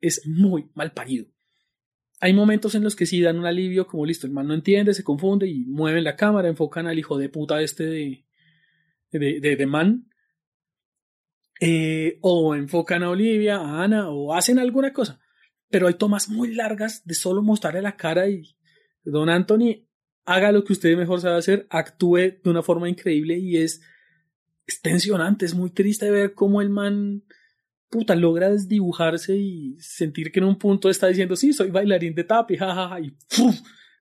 es muy mal parido. Hay momentos en los que sí dan un alivio, como listo, el man no entiende, se confunde y mueven la cámara, enfocan al hijo de puta este de, de, de, man, eh, o enfocan a Olivia, a Ana, o hacen alguna cosa. Pero hay tomas muy largas de solo mostrarle la cara y Don Anthony haga lo que usted mejor sabe hacer, actúe de una forma increíble y es, es tensionante, es muy triste ver cómo el man puta logra desdibujarse y sentir que en un punto está diciendo sí, soy bailarín de tapi, jajaja, y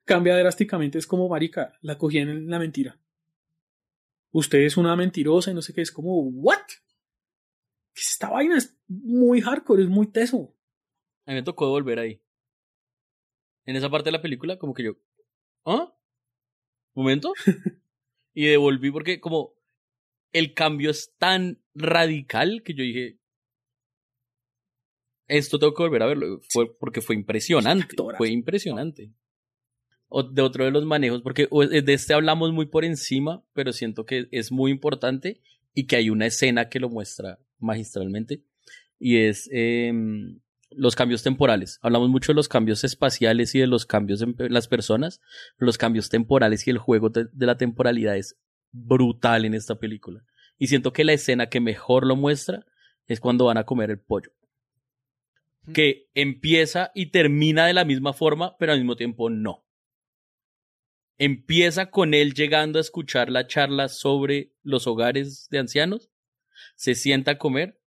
cambia drásticamente, es como marica, la cogí en la mentira. Usted es una mentirosa y no sé qué, es como, ¿what? Esta vaina es muy hardcore, es muy teso. A mí me tocó volver ahí. En esa parte de la película, como que yo, ¿ah? ¿Momento? y devolví porque como el cambio es tan radical que yo dije, esto tengo que volver a verlo, fue porque fue impresionante, fue impresionante. O de otro de los manejos, porque de este hablamos muy por encima, pero siento que es muy importante y que hay una escena que lo muestra magistralmente, y es eh, los cambios temporales. Hablamos mucho de los cambios espaciales y de los cambios en las personas, pero los cambios temporales y el juego de, de la temporalidad es brutal en esta película. Y siento que la escena que mejor lo muestra es cuando van a comer el pollo que empieza y termina de la misma forma, pero al mismo tiempo no. Empieza con él llegando a escuchar la charla sobre los hogares de ancianos, se sienta a comer,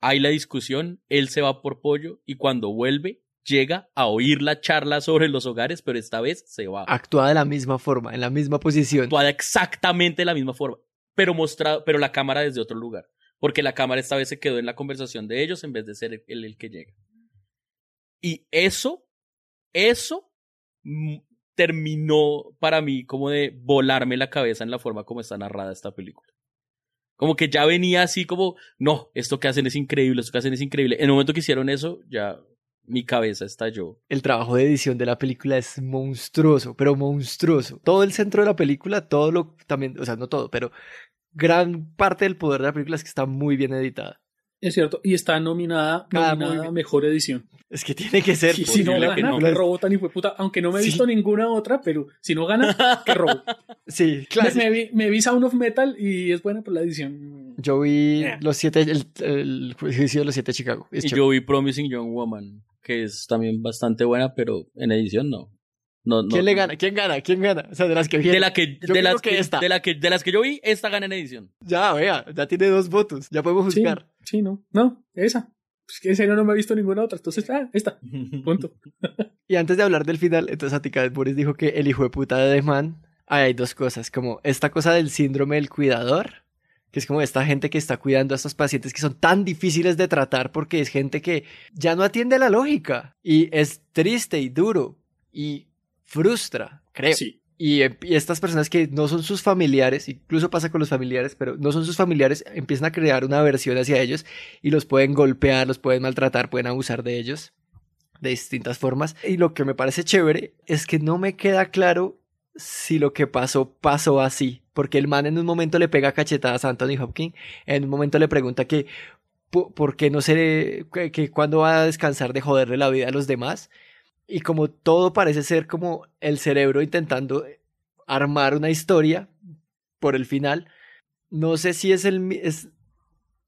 hay la discusión, él se va por pollo y cuando vuelve llega a oír la charla sobre los hogares, pero esta vez se va. Actúa de la misma forma, en la misma posición. Actúa exactamente de la misma forma, pero mostrado, pero la cámara desde otro lugar porque la cámara esta vez se quedó en la conversación de ellos en vez de ser el, el que llega. Y eso, eso terminó para mí como de volarme la cabeza en la forma como está narrada esta película. Como que ya venía así como, no, esto que hacen es increíble, esto que hacen es increíble. En el momento que hicieron eso, ya mi cabeza estalló. El trabajo de edición de la película es monstruoso, pero monstruoso. Todo el centro de la película, todo lo también, o sea, no todo, pero gran parte del poder de la película es que está muy bien editada. Es cierto, y está nominada, Ah, nominada a mejor edición. Es que tiene que ser. Sí, si no posible gana, que no. que robo tan puta. Aunque no me he Sí. visto ninguna otra, pero si no gana, que robo. Sí, claro. me vi, me vi Sound of Metal y es buena por la edición. Yo vi Eh. los siete, el, el juicio de los siete de Chicago. Es Y chévere. yo vi Promising Young Woman, que es también bastante buena, pero en edición no. No, no. ¿Quién le gana? ¿Quién gana? ¿Quién gana? O sea, de las que vienen. De, la que, Yo de, las que que, esta. de, la que, de las que yo vi, esta gana en edición. Ya, vea, ya tiene dos votos. Ya podemos juzgar. sí, no. No, esa. Es que en serio no me he visto ninguna otra. Entonces, ah, esta. Punto. Y antes de hablar del final, entonces Atika Boris dijo que el hijo de puta de The Man, ahí hay dos cosas, como esta cosa del síndrome del cuidador, que es como esta gente que está cuidando a estos pacientes que son tan difíciles de tratar porque es gente que ya no atiende la lógica y es triste y duro y frustra, creo. Sí. Y, y estas personas que no son sus familiares, incluso pasa con los familiares, pero no son sus familiares, empiezan a crear una aversión hacia ellos y los pueden golpear, los pueden maltratar, pueden abusar de ellos de distintas formas. Y lo que me parece chévere es que no me queda claro si lo que pasó pasó así, porque el man en un momento le pega cachetadas a Anthony Hopkins, en un momento le pregunta que po- por qué no se que, que cuándo va a descansar de joderle la vida a los demás. Y como todo parece ser como el cerebro intentando armar una historia por el final, no sé si es el es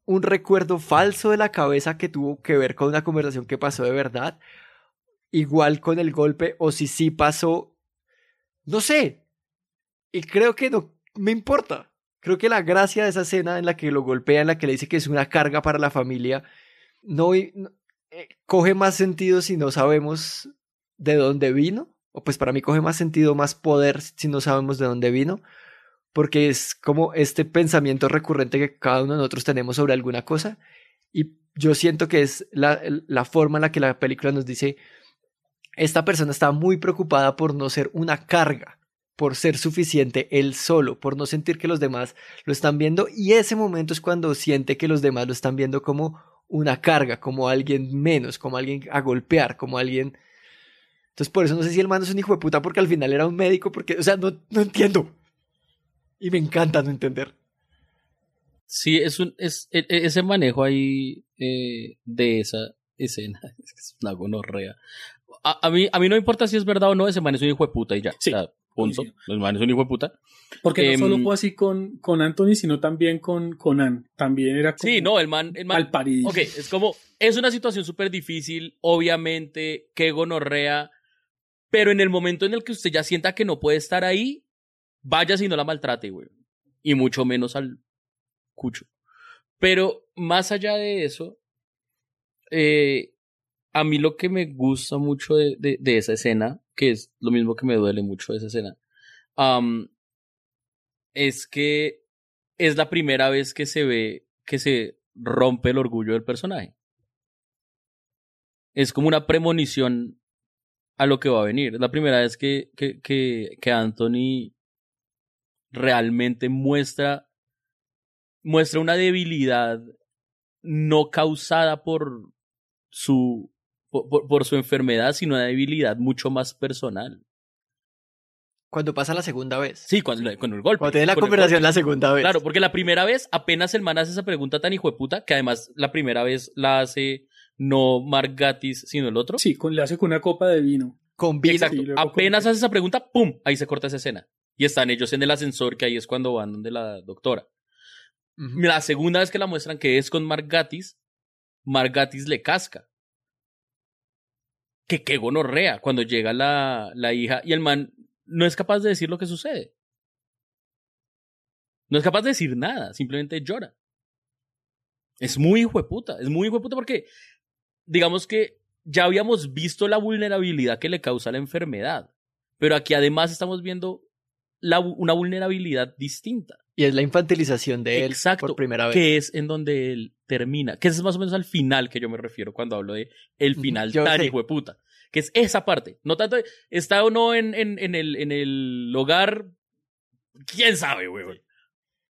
un recuerdo falso de la cabeza que tuvo que ver con una conversación que pasó de verdad, igual con el golpe, o si sí pasó, no sé. Y creo que no me importa. Creo que la gracia de esa escena en la que lo golpea, en la que le dice que es una carga para la familia, no, no- eh, coge más sentido si no sabemos de dónde vino. O pues para mí coge más sentido, más poder si no sabemos de dónde vino. Porque es como este pensamiento recurrente que cada uno de nosotros tenemos sobre alguna cosa. Y yo siento que es la, la forma en la que la película nos dice, esta persona está muy preocupada por no ser una carga, por ser suficiente él solo, por no sentir que los demás lo están viendo. Y ese momento es cuando siente que los demás lo están viendo como una carga, como alguien menos, como alguien a golpear, como alguien Entonces, por eso no sé si el man es un hijo de puta porque al final era un médico, porque, o sea, no, no entiendo. Y me encanta no entender. Sí, es un, es, e- e- ese manejo ahí eh, de esa escena es es una gonorrea. A, a mí, a mí no me importa si es verdad o no, ese man es un hijo de puta y ya. Sí. O sea, punto. El man es un hijo de puta. Porque no Em, solo fue así con, con Anthony, sino también con, con Anne. También era como Sí, no, el man, el man. al paridísimo. Ok, es como, es una situación súper difícil, obviamente, que gonorrea, pero en el momento en el que usted ya sienta que no puede estar ahí, vaya si no la maltrate, güey. Y mucho menos al cucho. Pero más allá de eso, eh, a mí lo que me gusta mucho de, de- esa escena, que es lo mismo que me duele mucho de esa escena, es que es la primera vez que se ve que se rompe el orgullo del personaje. Es como una premonición a lo que va a venir. La primera vez que, que, que, que Anthony realmente muestra, muestra una debilidad no causada por su, por, por- su enfermedad, sino una debilidad mucho más personal. Cuando pasa la segunda vez. Sí, cuando, con el golpe. Cuando tiene la conversación la segunda vez. Claro, porque la primera vez apenas el man hace esa pregunta tan hijo de puta, que además la primera vez la hace no Mark Gatiss, sino el otro. Sí, con, le hace con una copa de vino. Con vino. Exacto. Sí, apenas hace esa pregunta, ¡pum! Ahí se corta esa escena. Y están ellos en el ascensor, que ahí es cuando van donde la doctora. La segunda vez que la muestran que es con Mark Gatiss, Mark Gatiss le casca. Que qué gonorrea cuando llega la, la hija y el man no es capaz de decir lo que sucede. No es capaz de decir nada, simplemente llora. Es muy hijo de puta, es muy hijo de puta porque digamos que ya habíamos visto la vulnerabilidad que le causa la enfermedad, pero aquí además estamos viendo la, una vulnerabilidad distinta. Y es la infantilización de él Exacto, por primera vez. que es en donde él termina, que es más o menos al final que yo me refiero cuando hablo de el final yo tan hijo de puta, que es esa parte, no tanto está o no en, en, en el, en el hogar, quién sabe, güey.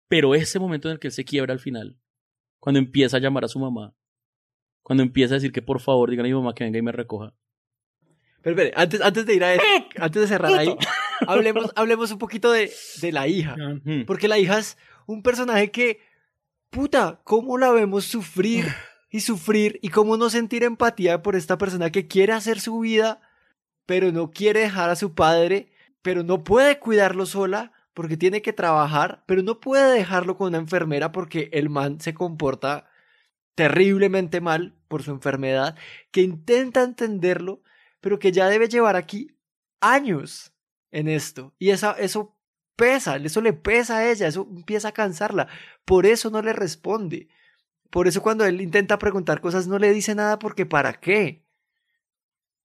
Pero ese momento en el que él se quiebra al final, cuando empieza a llamar a su mamá, cuando empieza a decir que por favor digan a mi mamá que venga y me recoja. Pero espere, antes, antes de ir a eso, antes de cerrar ahí, hablemos, hablemos un poquito de, de la hija. Mm. Porque la hija es un personaje que, puta, ¿cómo la vemos sufrir y sufrir? Y cómo no sentir empatía por esta persona que quiere hacer su vida, pero no quiere dejar a su padre, pero no puede cuidarlo sola porque tiene que trabajar, pero no puede dejarlo con una enfermera porque el man se comporta terriblemente mal por su enfermedad, que intenta entenderlo, pero que ya debe llevar aquí años en esto. Y esa, eso pesa, eso le pesa a ella, eso empieza a cansarla. Por eso no le responde. Por eso cuando él intenta preguntar cosas no le dice nada porque ¿para qué?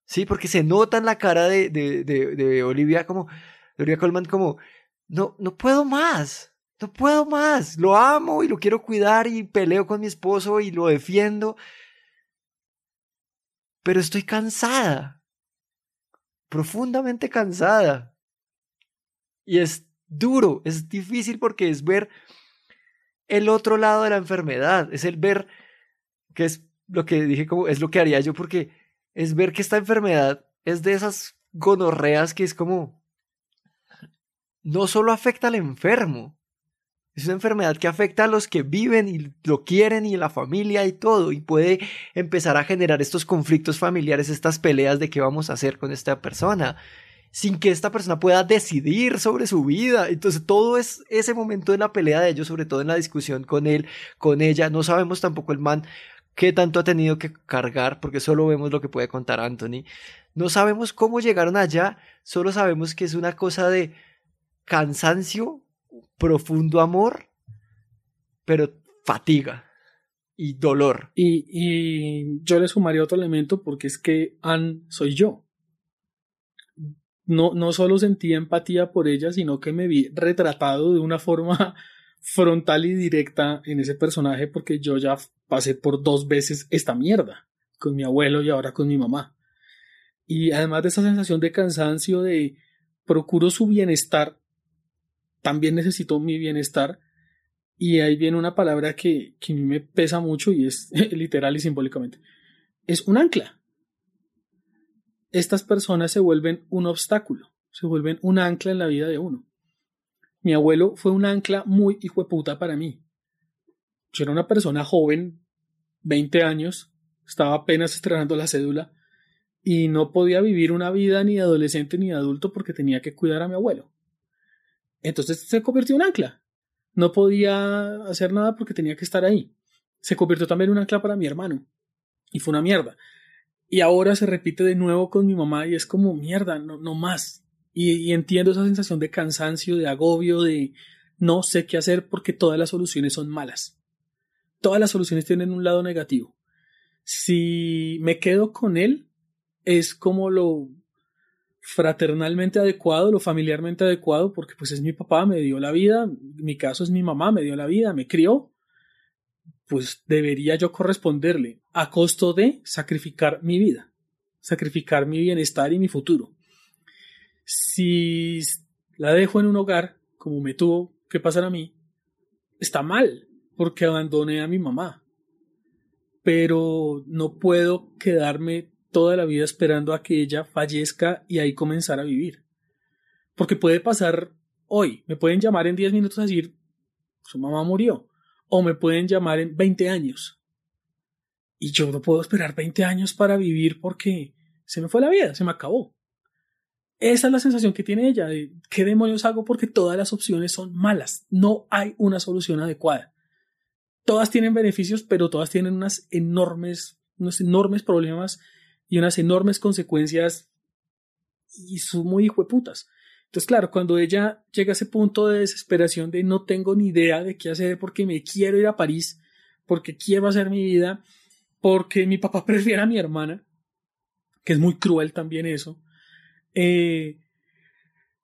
Sí, porque se nota en la cara de, de, de, de Olivia como, de Olivia Colman como, no, no puedo más, no puedo más, lo amo y lo quiero cuidar y peleo con mi esposo y lo defiendo, pero estoy cansada, profundamente cansada. Y es duro, es difícil porque es ver el otro lado de la enfermedad, es el ver, que es lo que dije como, es lo que haría yo porque es ver que esta enfermedad es de esas gonorreas que es como, no solo afecta al enfermo, es una enfermedad que afecta a los que viven y lo quieren y la familia y todo, y puede empezar a generar estos conflictos familiares, estas peleas de qué vamos a hacer con esta persona, sin que esta persona pueda decidir sobre su vida. Entonces todo es ese momento de la pelea de ellos, sobre todo en la discusión con él, con ella. No sabemos tampoco el man qué tanto ha tenido que cargar, porque solo vemos lo que puede contar Anthony. No sabemos cómo llegaron allá, solo sabemos que es una cosa de cansancio, profundo amor, pero fatiga y dolor. Y, yo le sumaría otro elemento porque es que Anne soy yo. No, no solo sentí empatía por ella, sino que me vi retratado de una forma frontal y directa en ese personaje porque yo ya pasé por dos veces esta mierda con mi abuelo y ahora con mi mamá. Y además de esa sensación de cansancio, de procuro su bienestar, también necesito mi bienestar. Y ahí viene una palabra que, que a mí me pesa mucho y es literal y simbólicamente. Es un ancla. estas personas se vuelven un obstáculo, se vuelven un ancla en la vida de uno. Mi abuelo fue un ancla muy hijo de puta para mí. Yo era una persona joven, 20 años, estaba apenas estrenando la cédula y no podía vivir una vida ni de adolescente ni de adulto porque tenía que cuidar a mi abuelo. Entonces se convirtió en un ancla. No podía hacer nada porque tenía que estar ahí. Se convirtió también en un ancla para mi hermano. Y fue una mierda. Y ahora se repite de nuevo con mi mamá y es como mierda, no, no más. Y, y entiendo esa sensación de cansancio, de agobio, de no sé qué hacer porque todas las soluciones son malas. Todas las soluciones tienen un lado negativo. Si me quedo con él, es como lo fraternalmente adecuado, lo familiarmente adecuado, porque pues es mi papá, me dio la vida, mi caso es mi mamá, me dio la vida, me crió, pues debería yo corresponderle a costo de sacrificar mi vida, sacrificar mi bienestar y mi futuro. Si la dejo en un hogar, como me tuvo que pasar a mí, está mal, porque abandoné a mi mamá. Pero no puedo quedarme toda la vida esperando a que ella fallezca y ahí comenzar a vivir. Porque puede pasar hoy, me pueden llamar en 10 minutos a decir, su mamá murió, o me pueden llamar en 20 años. Y yo no puedo esperar 20 años para vivir porque se me fue la vida, se me acabó. Esa es la sensación que tiene ella de qué demonios hago porque todas las opciones son malas. No hay una solución adecuada. Todas tienen beneficios, pero todas tienen unas enormes, unos enormes problemas y unas enormes consecuencias y son muy hijueputas. Entonces, claro, cuando ella llega a ese punto de desesperación de no tengo ni idea de qué hacer porque me quiero ir a París, porque quiero hacer mi vida, porque mi papá prefiere a mi hermana, que es muy cruel también eso, eh,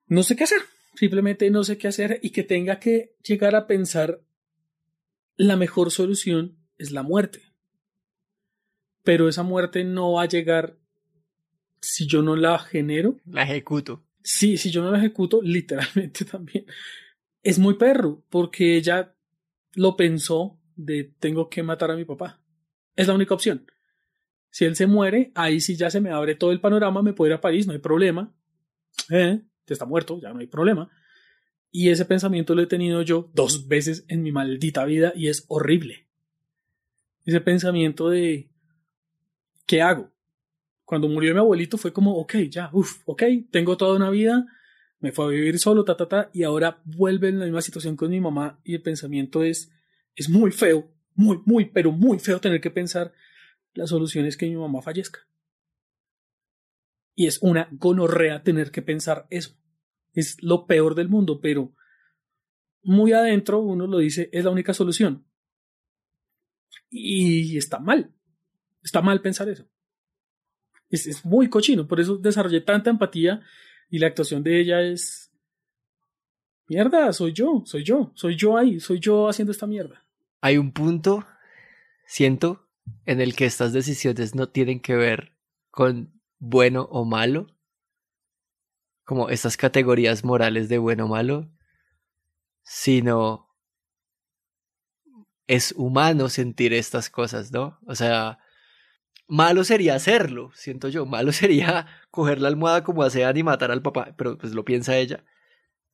no sé qué hacer, simplemente no sé qué hacer y que tenga que llegar a pensar la mejor solución es la muerte pero esa muerte no va a llegar si yo no la genero. La ejecuto. Sí, si yo no la ejecuto, literalmente también. Es muy perro, porque ella lo pensó de tengo que matar a mi papá. Es la única opción. Si él se muere, ahí sí ya se me abre todo el panorama, me puedo ir a París, no hay problema. Eh, te está muerto, ya no hay problema. Y ese pensamiento lo he tenido yo dos veces en mi maldita vida y es horrible. Ese pensamiento de ¿qué hago? Cuando murió mi abuelito fue como, ok, ya, uff, ok, tengo toda una vida, me fue a vivir solo, ta, ta, ta, y ahora vuelve en la misma situación con mi mamá y el pensamiento es, es muy feo, muy, muy, pero muy feo tener que pensar la solución es que mi mamá fallezca. Y es una gonorrea tener que pensar eso. Es lo peor del mundo, pero muy adentro uno lo dice, es la única solución. Y está mal. Está mal pensar eso. Es, muy cochino, por eso desarrollé tanta empatía y la actuación de ella es... Mierda, soy yo, soy yo, soy yo ahí, soy yo haciendo esta mierda. Hay un punto, siento, en el que estas decisiones no tienen que ver con bueno o malo, como estas categorías morales de bueno o malo, sino es humano sentir estas cosas, ¿no? O sea, Malo sería hacerlo, siento yo. Malo sería coger la almohada como a Sean y matar al papá, pero pues lo piensa ella.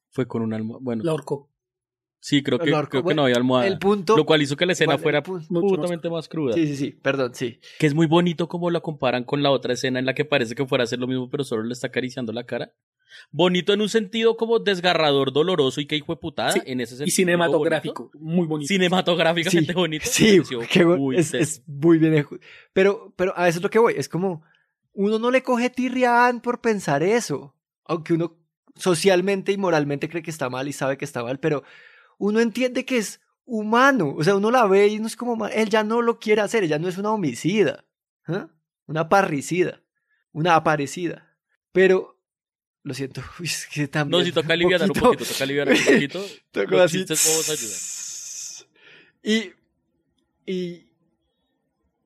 Fue con una almohada. Bueno. La ahorcó. Sí, creo que, creo que no había almohada. El punto. Lo cual hizo que la escena fuera putamente más cruda. Sí, sí, sí, perdón, sí. Que es muy bonito como la comparan con la otra escena en la que parece que fuera a hacer lo mismo, pero solo le está acariciando la cara. Bonito en un sentido como desgarrador, doloroso y que hijo de putada. en ese sentido. Y cinematográfico, muy bonito. Cinematográficamente bonito. Sí, es, es, muy bien. Pero, pero a veces lo que voy es como uno no le coge tirrián por pensar eso. Aunque uno socialmente y moralmente cree que está mal y sabe que está mal, pero uno entiende que es humano. O sea, uno la ve y no es como, él ya no lo quiere hacer, ella no es una homicida, ¿eh? una parricida, una aparecida. Pero, lo siento, es que también... No, si toca aliviar un poquito, toca aliviar un poquito. Así. Y, y,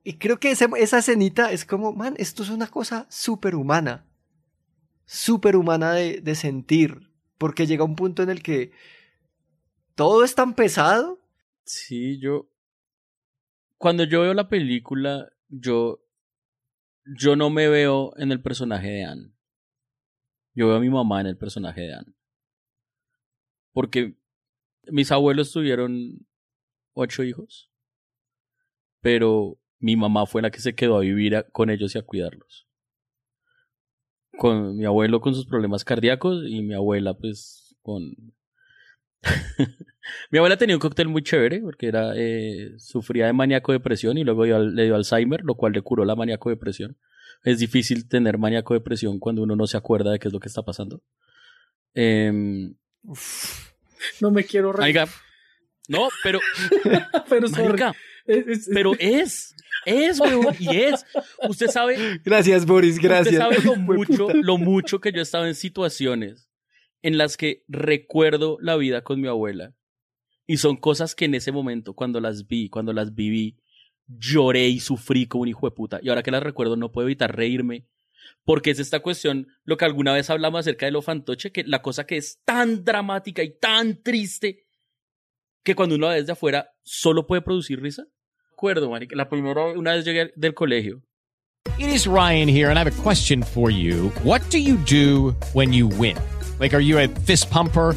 y creo que esa, esa escenita es como, man, esto es una cosa súper humana. Súper humana de, de sentir. Porque llega un punto en el que todo es tan pesado. Sí, yo. Cuando yo veo la película, yo yo no me veo en el personaje de Anne. Yo veo a mi mamá en el personaje de Anne. Porque mis abuelos tuvieron ocho hijos, pero mi mamá fue la que se quedó a vivir con ellos y a cuidarlos. Con mi abuelo con sus problemas cardíacos y mi abuela pues con... mi abuela tenía un cóctel muy chévere porque era eh, sufría de maníaco depresión y luego le dio Alzheimer, lo cual le curó la maníaco depresión. Es difícil tener maníaco depresión cuando uno no se acuerda de qué es lo que está pasando. Em, No me quiero reír. No, pero pero. Marica, Es- es- pero es, es, weón, y es. Usted sabe, Gracias, Boris, gracias. usted sabe lo mucho, lo mucho que yo he estado en situaciones en las que recuerdo la vida con mi abuela. Y son cosas que en ese momento, cuando las vi, cuando las viví, lloré y sufrí como un hijo de puta. Y ahora que las recuerdo, no puedo evitar reírme. Porque es esta cuestión, lo que alguna vez hablamos acerca de lo fantoche, que la cosa que es tan dramática y tan triste, que cuando uno la ve desde afuera, solo puede producir risa. Acuerdo, marica. La primera, una vez llegué del colegio, It is Ryan here, and I have a question for you. What do you do when you win? Like, are you a fist pumper?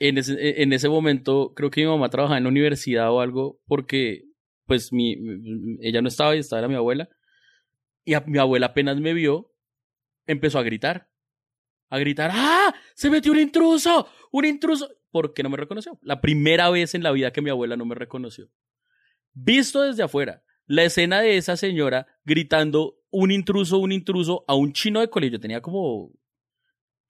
En ese, en ese momento, creo que mi mamá trabajaba en la universidad o algo, porque pues mi, ella no estaba y estaba era mi abuela. Y mi abuela apenas me vio, empezó a gritar. A gritar, ¡ah! ¡Se metió un intruso! ¡Un intruso! ¿Por qué no me reconoció? La primera vez en la vida que mi abuela no me reconoció. Visto desde afuera, la escena de esa señora gritando un intruso, un intruso a un chino de colegio. Tenía como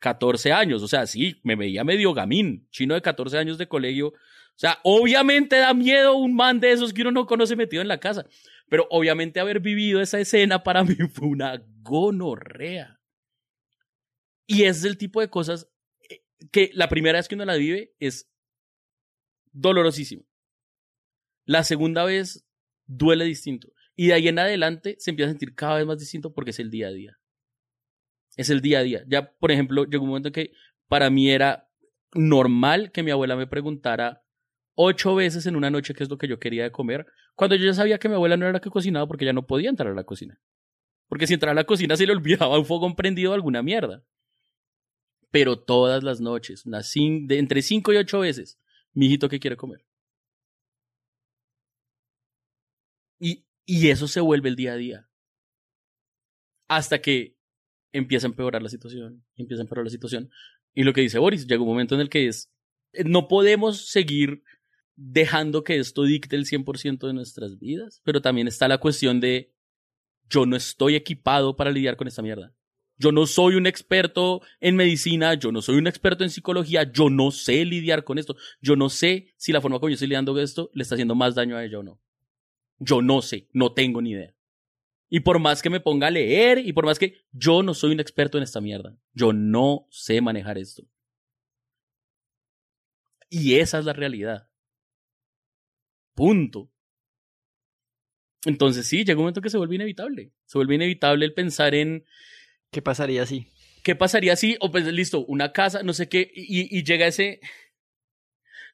14 años, o sea, sí, me veía medio gamín, chino de 14 años de colegio. O sea, obviamente da miedo un man de esos que uno no conoce metido en la casa. Pero obviamente haber vivido esa escena para mí fue una gonorrea. Y es del tipo de cosas eh, que la primera vez que uno la vive es dolorosísimo. La segunda vez duele distinto. Y de ahí en adelante se empieza a sentir cada vez más distinto porque es el día a día. Es el día a día. Ya, por ejemplo, llegó un momento en que para mí era normal que mi abuela me preguntara ocho veces en una noche qué es lo que yo quería de comer, cuando yo ya sabía que mi abuela no era la que cocinaba porque ya no podía entrar a la cocina. Porque si entraba a la cocina se le olvidaba un fogón prendido alguna mierda. Pero todas las noches, de entre cinco y ocho veces, mi hijito, ¿qué quiere comer? Y, y eso se vuelve el día a día. Hasta que empieza a empeorar la situación, empieza a empeorar la situación. Y lo que dice Boris, llega un momento en el que es, eh, no podemos seguir dejando que esto dicte el 100% de nuestras vidas, pero también está la cuestión de, yo no estoy equipado para lidiar con esta mierda. Yo no soy un experto en medicina, yo no soy un experto en psicología, yo no sé lidiar con esto. Yo no sé si la forma como yo estoy lidiando esto le está haciendo más daño a ella o no. Yo no sé, no tengo ni idea. Y por más que me ponga a leer y por más que yo no soy un experto en esta mierda, yo no sé manejar esto. Y esa es la realidad. Punto. Entonces sí, llega un momento que se vuelve inevitable. Se vuelve inevitable el pensar en... ¿Qué pasaría si? ¿Qué pasaría si, o pues listo, una casa, no sé qué, y, y llega ese...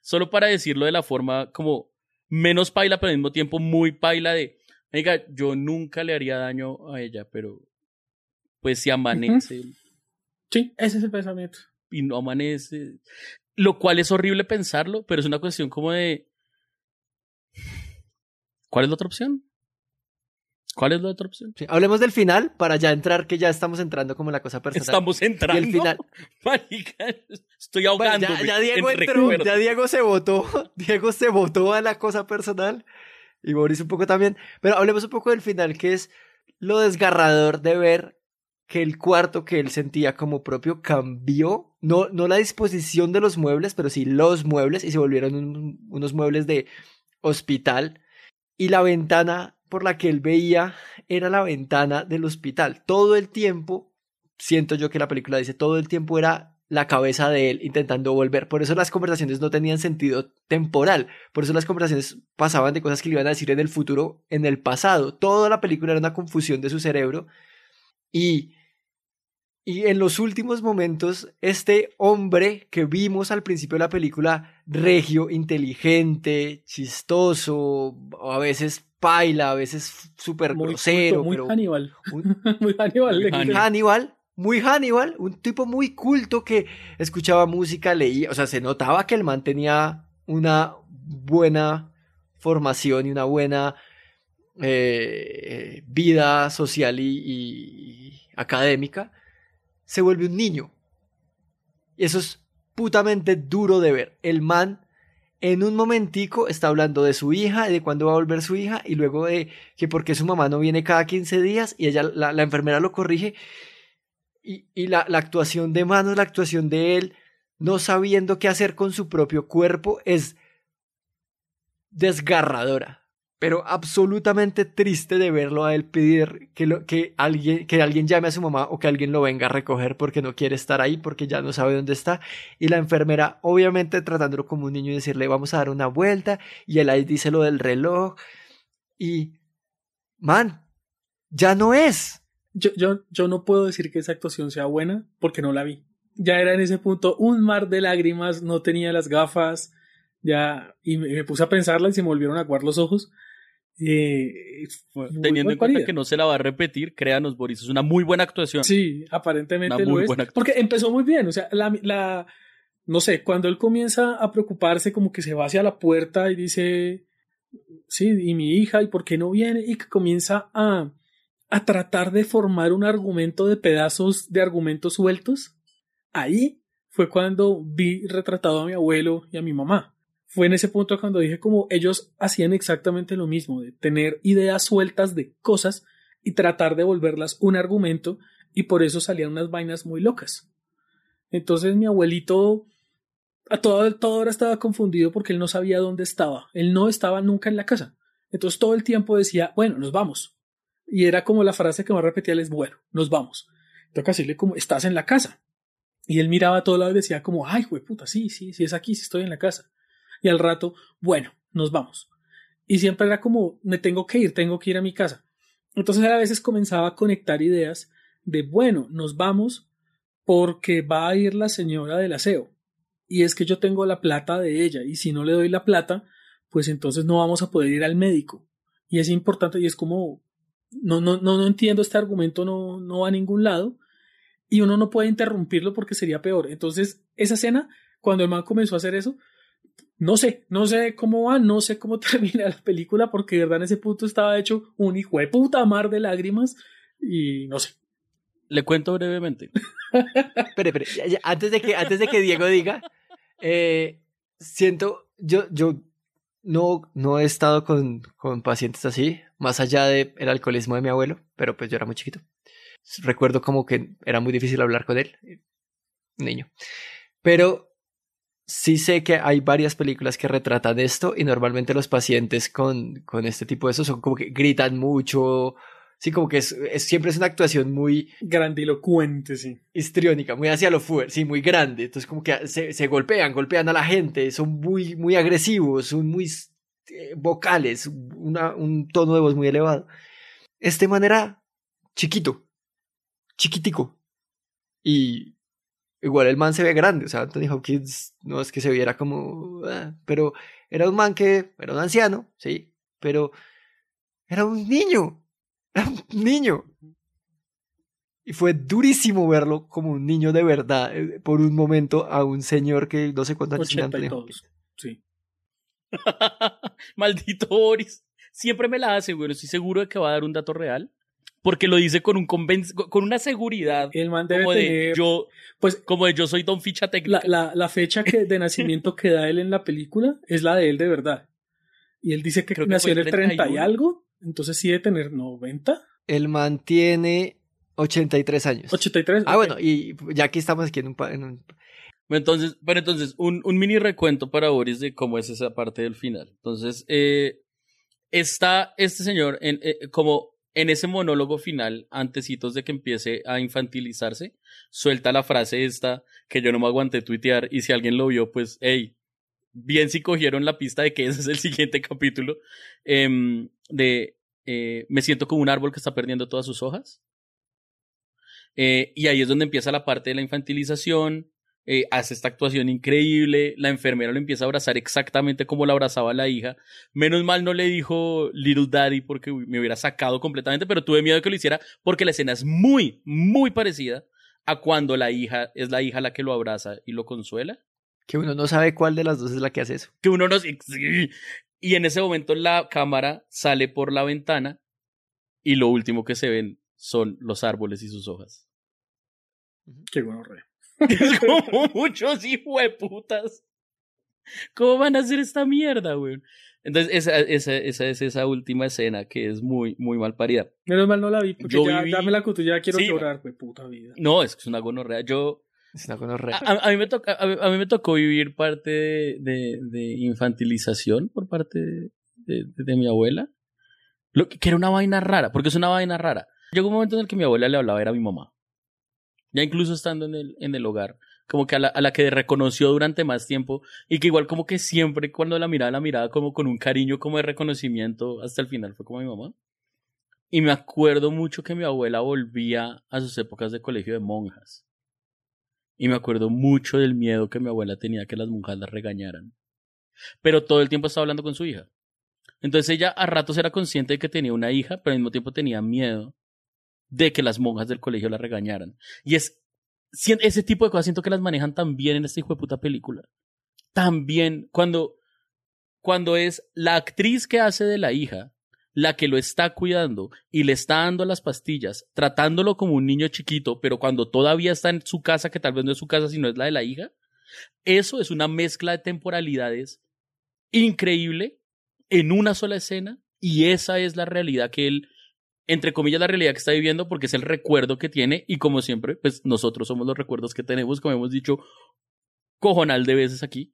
Solo para decirlo de la forma como menos paila, pero al mismo tiempo muy paila de... Oiga, yo nunca le haría daño a ella, pero pues si amanece Sí, ese es el pensamiento. y no amanece, lo cual es horrible pensarlo, pero es una cuestión como de... ¿Cuál es la otra opción? ¿Cuál es la otra opción? Sí, hablemos del final para ya entrar, que ya estamos entrando como en la cosa personal. Estamos entrando. Y el final. Marica, estoy ahogando. ya, ya Diego entró, ya Diego se votó. Diego se votó a la cosa personal. Y Boris un poco también. Pero hablemos un poco del final, que es lo desgarrador de ver que el cuarto que él sentía como propio cambió. No, no la disposición de los muebles, pero sí los muebles. Y se volvieron un- unos muebles de hospital. Y la ventana por la que él veía era la ventana del hospital. Todo el tiempo, siento yo que la película dice, todo el tiempo era la cabeza de él intentando volver. Por eso las conversaciones no tenían sentido temporal. Por eso las conversaciones pasaban de cosas que le iban a decir en el futuro, en el pasado. Toda la película era una confusión de su cerebro. Y, y en los últimos momentos, este hombre que vimos al principio de la película, regio, inteligente, chistoso, a veces paila, a veces súper Muy grosero. muy pero Hannibal. un- muy Hannibal. muy Hannibal, muy Hannibal, un tipo muy culto que escuchaba música, leía, o sea, se notaba que el man tenía una buena formación y una buena eh, vida social y, y académica, se vuelve un niño. Y eso es putamente duro de ver. El man en un momentico está hablando de su hija, de cuándo va a volver su hija, y luego de que porque su mamá no viene cada 15 días, y ella, la, la enfermera lo corrige, y, la, actuación de manos, la actuación de él, no sabiendo qué hacer con su propio cuerpo, es desgarradora. Pero absolutamente triste de verlo a él pedir que, que, alguien, que alguien llame a su mamá o que alguien lo venga a recoger porque no quiere estar ahí, porque ya no sabe dónde está. Y la enfermera, obviamente, tratándolo como un niño y decirle, vamos a dar una vuelta. Y él ahí dice lo del reloj. Y, man, ya no es. Yo, yo, yo no puedo decir que esa actuación sea buena porque no la vi. Ya era en ese punto un mar de lágrimas, no tenía las gafas, ya, y me, me puse a pensarla y se me volvieron a aguar los ojos. Eh, fue Teniendo en cuenta parida. que no se la va a repetir, créanos, Boris, es una muy buena actuación. Sí, aparentemente Una lo muy es. buena. Porque empezó muy bien, o sea, la, la, no sé, cuando él comienza a preocuparse, como que se va hacia la puerta y dice, sí, y mi hija, ¿y por qué no viene? Y que comienza a, a tratar de formar un argumento de pedazos de argumentos sueltos. Ahí fue cuando vi retratado a mi abuelo y a mi mamá. Fue en ese punto cuando dije como ellos hacían exactamente lo mismo, de tener ideas sueltas de cosas y tratar de volverlas un argumento y por eso salían unas vainas muy locas. Entonces mi abuelito a toda, toda hora estaba confundido porque él no sabía dónde estaba. Él no estaba nunca en la casa. Entonces todo el tiempo decía, bueno, nos vamos. Y era como la frase que más repetía es, bueno, nos vamos. Toca decirle como, estás en la casa. Y él miraba a todo lado y decía como, ay, puta, sí, sí, sí es aquí, sí estoy en la casa. Y al rato, bueno, nos vamos. Y siempre era como, me tengo que ir, tengo que ir a mi casa. Entonces a veces comenzaba a conectar ideas de, bueno, nos vamos porque va a ir la señora del aseo. Y es que yo tengo la plata de ella y si no le doy la plata, pues entonces no vamos a poder ir al médico. Y es importante y es como, no, no, no, no entiendo este argumento, no, no va a ningún lado. Y uno no puede interrumpirlo porque sería peor. Entonces, esa escena, cuando el man comenzó a hacer eso, no sé, no sé cómo va, no sé cómo termina la película, porque de verdad en ese punto estaba hecho un hijo de puta mar de lágrimas y no sé. Le cuento brevemente. Espere, espere, ya- ya, antes de que, antes de que Diego diga, eh, siento, yo, yo no, no he estado con, con pacientes así, más allá del alcoholismo de mi abuelo, pero pues yo era muy chiquito. Recuerdo como que era muy difícil hablar con él, niño. Pero sí sé que hay varias películas que retratan esto y normalmente los pacientes con, con este tipo de eso son como que gritan mucho. Sí, como que es, es- siempre es una actuación muy grandilocuente, sí. Histriónica, muy hacia lo fuerte, sí, muy grande. Entonces, como que se, se golpean, golpean a la gente, son muy, muy agresivos, son muy eh, vocales, una- un tono de voz muy elevado. Este man era chiquito, chiquitico. Y igual el man se ve grande, o sea, Anthony Hopkins no es que se viera como... ah, pero era un man que era un anciano, sí, pero era un niño, era un niño. Y fue durísimo verlo como un niño de verdad, eh, por un momento, a un señor que no sé cuántos años tenía 80 y Anthony todos. Sí. Maldito Boris. siempre me la hace, güey. Estoy seguro de que va a dar un dato real. Porque lo dice con un conven- con una seguridad. El man debe como de tener- yo, Pues como de yo soy don ficha técnica. la, la, la fecha que, de nacimiento que da él en la película es la de él de verdad. Y él dice que Creo nació en el 30 y 31. algo, entonces sí debe tener 90, El man tiene 83 años. 83. Ah, bueno, y ya que estamos aquí en un, pa- en un- Entonces, pero entonces, un, un mini recuento para Boris de cómo es esa parte del final. Entonces, eh, está este señor en, eh, como en ese monólogo final, antecitos de que empiece a infantilizarse, suelta la frase esta que yo no me aguanté tuitear y si alguien lo vio, pues, hey, bien si cogieron la pista de que ese es el siguiente capítulo, em, de eh, me siento como un árbol que está perdiendo todas sus hojas. Eh, y ahí es donde empieza la parte de la infantilización, eh, hace esta actuación increíble, la enfermera lo empieza a abrazar exactamente como la abrazaba la hija. Menos mal no le dijo Little Daddy porque me hubiera sacado completamente, pero tuve miedo de que lo hiciera porque la escena es muy, muy parecida a cuando la hija es la hija la que lo abraza y lo consuela. que uno no sabe cuál de las dos es la que hace eso. Que uno no... sí. Y en ese momento la cámara sale por la ventana y lo último que se ven son los árboles y sus hojas. Qué bueno, re. Es como muchos hijueputas. ¿Cómo van a hacer esta mierda, güey? Entonces, esa, esa, esa es esa última escena que es muy, muy mal parida. Menos mal no la vi, porque Yo ya, viví- ya me la conté, ya quiero Sí, llorar, güey, puta vida. No, es que es una gonorrea. Yo. Es una gonorrea. A, a mí, me toca, a, mí, a mí me tocó vivir parte de, de, de infantilización por parte de, de- de mi abuela. Lo que, que era una vaina rara, porque es una vaina rara. Llegó un momento en el que mi abuela le hablaba, era mi mamá. Ya incluso estando en el, en el hogar. Como que a la, a la que reconoció durante más tiempo y que igual como que siempre cuando la miraba, la miraba como con un cariño como de reconocimiento hasta el final fue como mi mamá. Y me acuerdo mucho que mi abuela volvía a sus épocas de colegio de monjas. Y me acuerdo mucho del miedo que mi abuela tenía que las monjas la regañaran. Pero todo el tiempo estaba hablando con su hija. Entonces ella a ratos era consciente de que tenía una hija, pero al mismo tiempo tenía miedo de que las monjas del colegio la regañaran. Y es ese tipo de cosas siento que las manejan tan bien en esta hijo de puta película. También cuando cuando es la actriz que hace de la hija la que lo está cuidando y le está dando las pastillas, tratándolo como un niño chiquito, pero cuando todavía está en su casa, que tal vez no es su casa, sino es la de la hija, eso es una mezcla de temporalidades increíble en una sola escena y esa es la realidad que él, entre comillas, la realidad que está viviendo porque es el recuerdo que tiene y como siempre, pues nosotros somos los recuerdos que tenemos, como hemos dicho cojonal de veces aquí.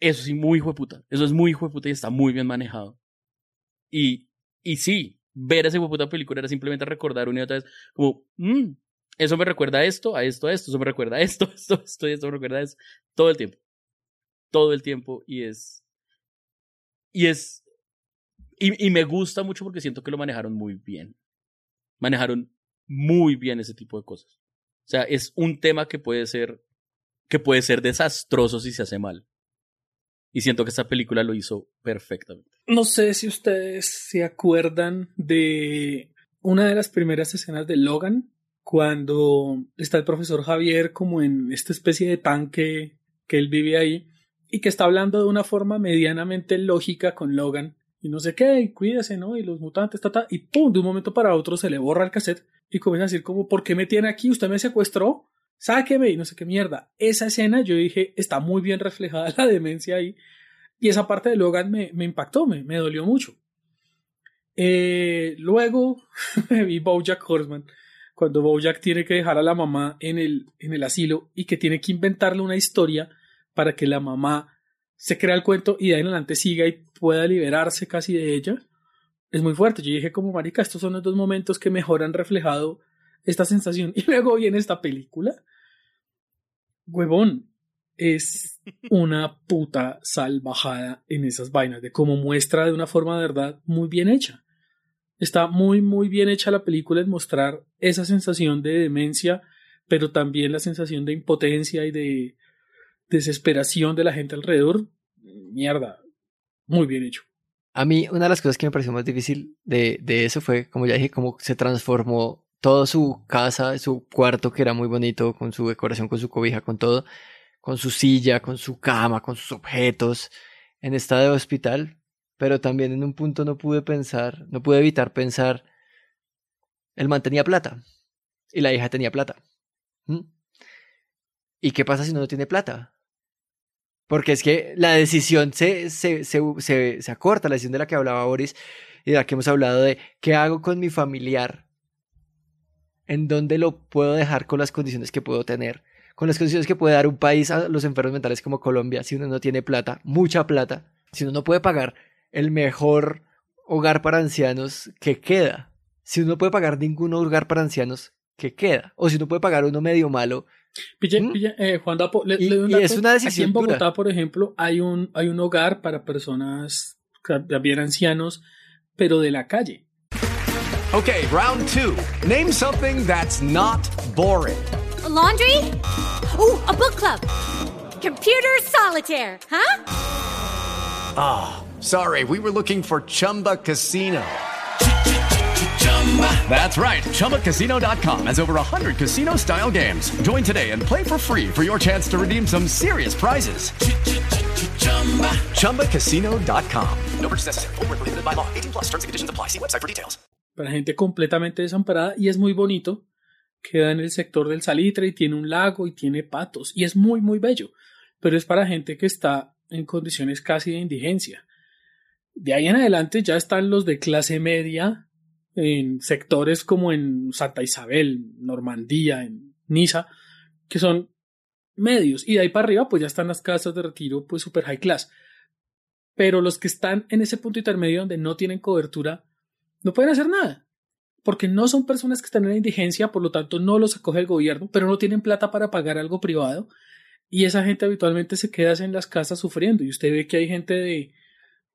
Eso sí, muy hijo de puta. Eso es muy hijo de puta y está muy bien manejado. Y, y sí, ver esa hijo de puta película era simplemente recordar una y otra vez, como, "Mm, eso me recuerda a esto, a esto, a esto, eso me recuerda a esto, esto, esto, esto me recuerda a eso. Todo el tiempo. Todo el tiempo. Y es. Y es. Y, me gusta mucho porque siento que lo manejaron muy bien. Manejaron muy bien ese tipo de cosas. O sea, es un tema que puede ser. que puede ser desastroso si se hace mal. Y siento que esta película lo hizo perfectamente. No sé si ustedes se acuerdan de una de las primeras escenas de Logan, cuando está el profesor Javier como en esta especie de tanque que él vive ahí y que está hablando de una forma medianamente lógica con Logan y no sé qué, y cuídese, ¿no? Y los mutantes, ta, ta, y pum, de un momento para otro se le borra el cassette y comienza a decir como, ¿por qué me tiene aquí? ¿Usted me secuestró? Sáqueme y no sé qué mierda. Esa escena yo dije, está muy bien reflejada la demencia ahí. Y esa parte de Logan me, me impactó, me, me dolió mucho. Eh, luego vi Bojack Horseman, cuando Bojack tiene que dejar a la mamá en el, en el asilo y que tiene que inventarle una historia para que la mamá se crea el cuento y de ahí en adelante siga y pueda liberarse casi de ella. Es muy fuerte. Yo dije como marica, estos son los dos momentos que mejor han reflejado esta sensación. Y luego viene esta película. Huevón, es una puta salvajada en esas vainas, de cómo muestra de una forma de verdad muy bien hecha. Está muy, muy bien hecha la película en mostrar esa sensación de demencia, pero también la sensación de impotencia y de desesperación de la gente alrededor. Mierda, muy bien hecho. A mí, una de las cosas que me pareció más difícil de, de eso fue, como ya dije, cómo se transformó toda su casa, su cuarto, que era muy bonito, con su decoración, con su cobija, con todo, con su silla, con su cama, con sus objetos, en estado de hospital, pero también en un punto no pude pensar, no pude evitar pensar, el man tenía plata y la hija tenía plata. ¿Mm? ¿Y qué pasa si no tiene plata? Porque es que la decisión se, se, se, se, se acorta, la decisión de la que hablaba Boris y de la que hemos hablado de qué hago con mi familiar, en dónde lo puedo dejar con las condiciones que puedo tener, con las condiciones que puede dar un país a los enfermos mentales como Colombia, si uno no tiene plata, mucha plata, si uno no puede pagar el mejor hogar para ancianos que queda, si uno no puede pagar ningún hogar para ancianos que queda, o si uno puede pagar uno medio malo. Pille, pille, eh, Juan Dapo, le, Y- le doy un y dato. es una Aquí decisión en Bogotá, dura. por ejemplo, hay un, hay un hogar para personas también ancianos, pero de la calle. Okay, round two. Name something that's not boring. laundry? Ooh, a book club. Computer solitaire, huh? Ah, sorry, we were looking for Chumba Casino. That's right. ChumbaCasino.com has over 100 casino style games. Join today and play for free for your chance to redeem some serious prizes. ChumbaCasino.com. No purchase necessary. Where prohibited by law. 18 plus terms and conditions apply. See website for details. para gente completamente desamparada y es muy bonito. Queda en el sector del salitre y tiene un lago y tiene patos y es muy muy bello, pero es para gente que está en condiciones casi de indigencia. De ahí en adelante ya están los de clase media en sectores como en Santa Isabel, Normandía, en Niza, que son medios y de ahí para arriba pues ya están las casas de retiro pues super high class. Pero los que están en ese punto intermedio donde no tienen cobertura no pueden hacer nada, porque no son personas que están en la indigencia, por lo tanto no los acoge el gobierno, pero no tienen plata para pagar algo privado y esa gente habitualmente se queda en las casas sufriendo y usted ve que hay gente de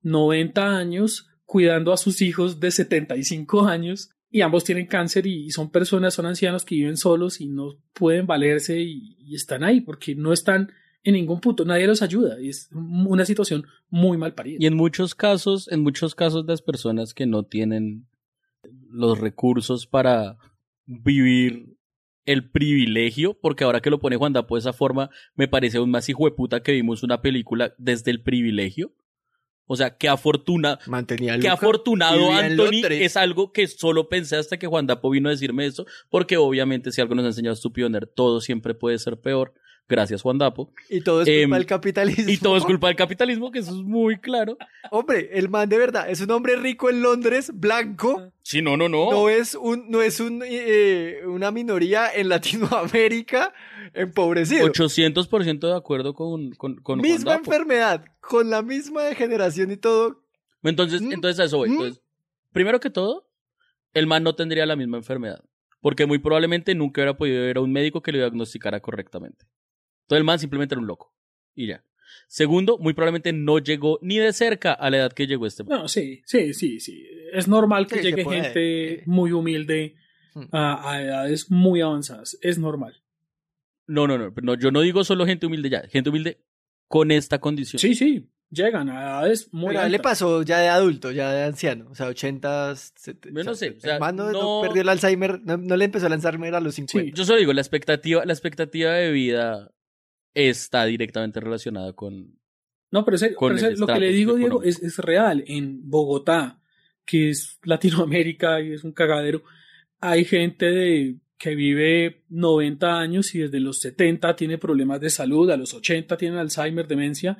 90 años cuidando a sus hijos de 75 años y ambos tienen cáncer y son personas, son ancianos que viven solos y no pueden valerse y, están ahí porque no están en ningún punto, nadie los ayuda y es una situación muy mal parida. Y en muchos casos, en muchos casos las personas que no tienen los recursos para vivir el privilegio, porque ahora que lo pone Juan Dapo de esa forma, me parece aún más hijo de puta que vimos una película desde el privilegio. O sea, qué afortuna, Mantenía qué afortunado Anthony es algo que solo pensé hasta que Juan Dapo vino a decirme eso, porque obviamente si algo nos ha enseñado Estúpido Nerd, todo siempre puede ser peor. Gracias Juan Dapo. Y todo es culpa Em, del capitalismo. Y todo es culpa del capitalismo, que eso es muy claro. Hombre, el man de verdad es un hombre rico en Londres, blanco. Sí, no, no, no. No es un, no es un, eh, una minoría en Latinoamérica empobrecido. 800% de acuerdo con, con, con Juan misma Dapo. enfermedad, con la misma degeneración y todo. Entonces, Mm, entonces a eso voy. Entonces, primero que todo, el man no tendría la misma enfermedad. Porque muy probablemente nunca hubiera podido ir a un médico que lo diagnosticara correctamente. Entonces el man simplemente era un loco. Y ya. Segundo, muy probablemente no llegó ni de cerca a la edad que llegó este man. No, sí, sí, sí, sí. Es normal que Sí, llegue gente muy humilde Hmm. a, a edades muy avanzadas. Es normal. No, no, no, no. Yo no digo solo gente humilde ya. Gente humilde con esta condición. Sí, sí. Llegan a edades muy Pero a él le altas. pasó ya de adulto, ya de anciano, o sea, 80, 70. Yo no sé, o sea, no, no perdió el Alzheimer, no, no le empezó el Alzheimer a los 50. Yo solo digo, la expectativa, la expectativa de vida está directamente relacionada con, No, pero, con pero lo que le digo, Diego, es, es real. En Bogotá, que es Latinoamérica y es un cagadero, hay gente de, que vive 90 años y desde los 70 tiene problemas de salud, a los 80 tienen Alzheimer, demencia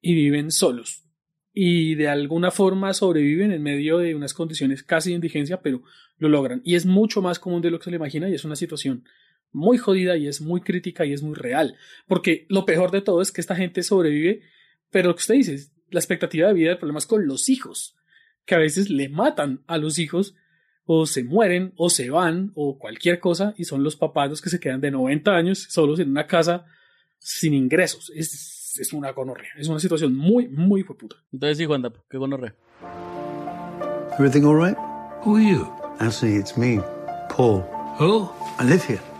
y viven solos. Y de alguna forma sobreviven en medio de unas condiciones casi de indigencia, pero lo logran. Y es mucho más común de lo que se le imagina y es una situación muy jodida y es muy crítica y es muy real. Porque lo peor de todo es que esta gente sobrevive, pero lo que usted dice, la expectativa de vida, el problema es con los hijos, que a veces le matan a los hijos o se mueren o se van o cualquier cosa y son los papás los que se quedan de 90 años solos en una casa sin ingresos. Es, es una gonorrea, es una situación muy, muy puta. Entonces sí, Juan Dapo, qué gonorrea. Everything all right? Who are you? Actually, it's me, Paul. Who? I live here.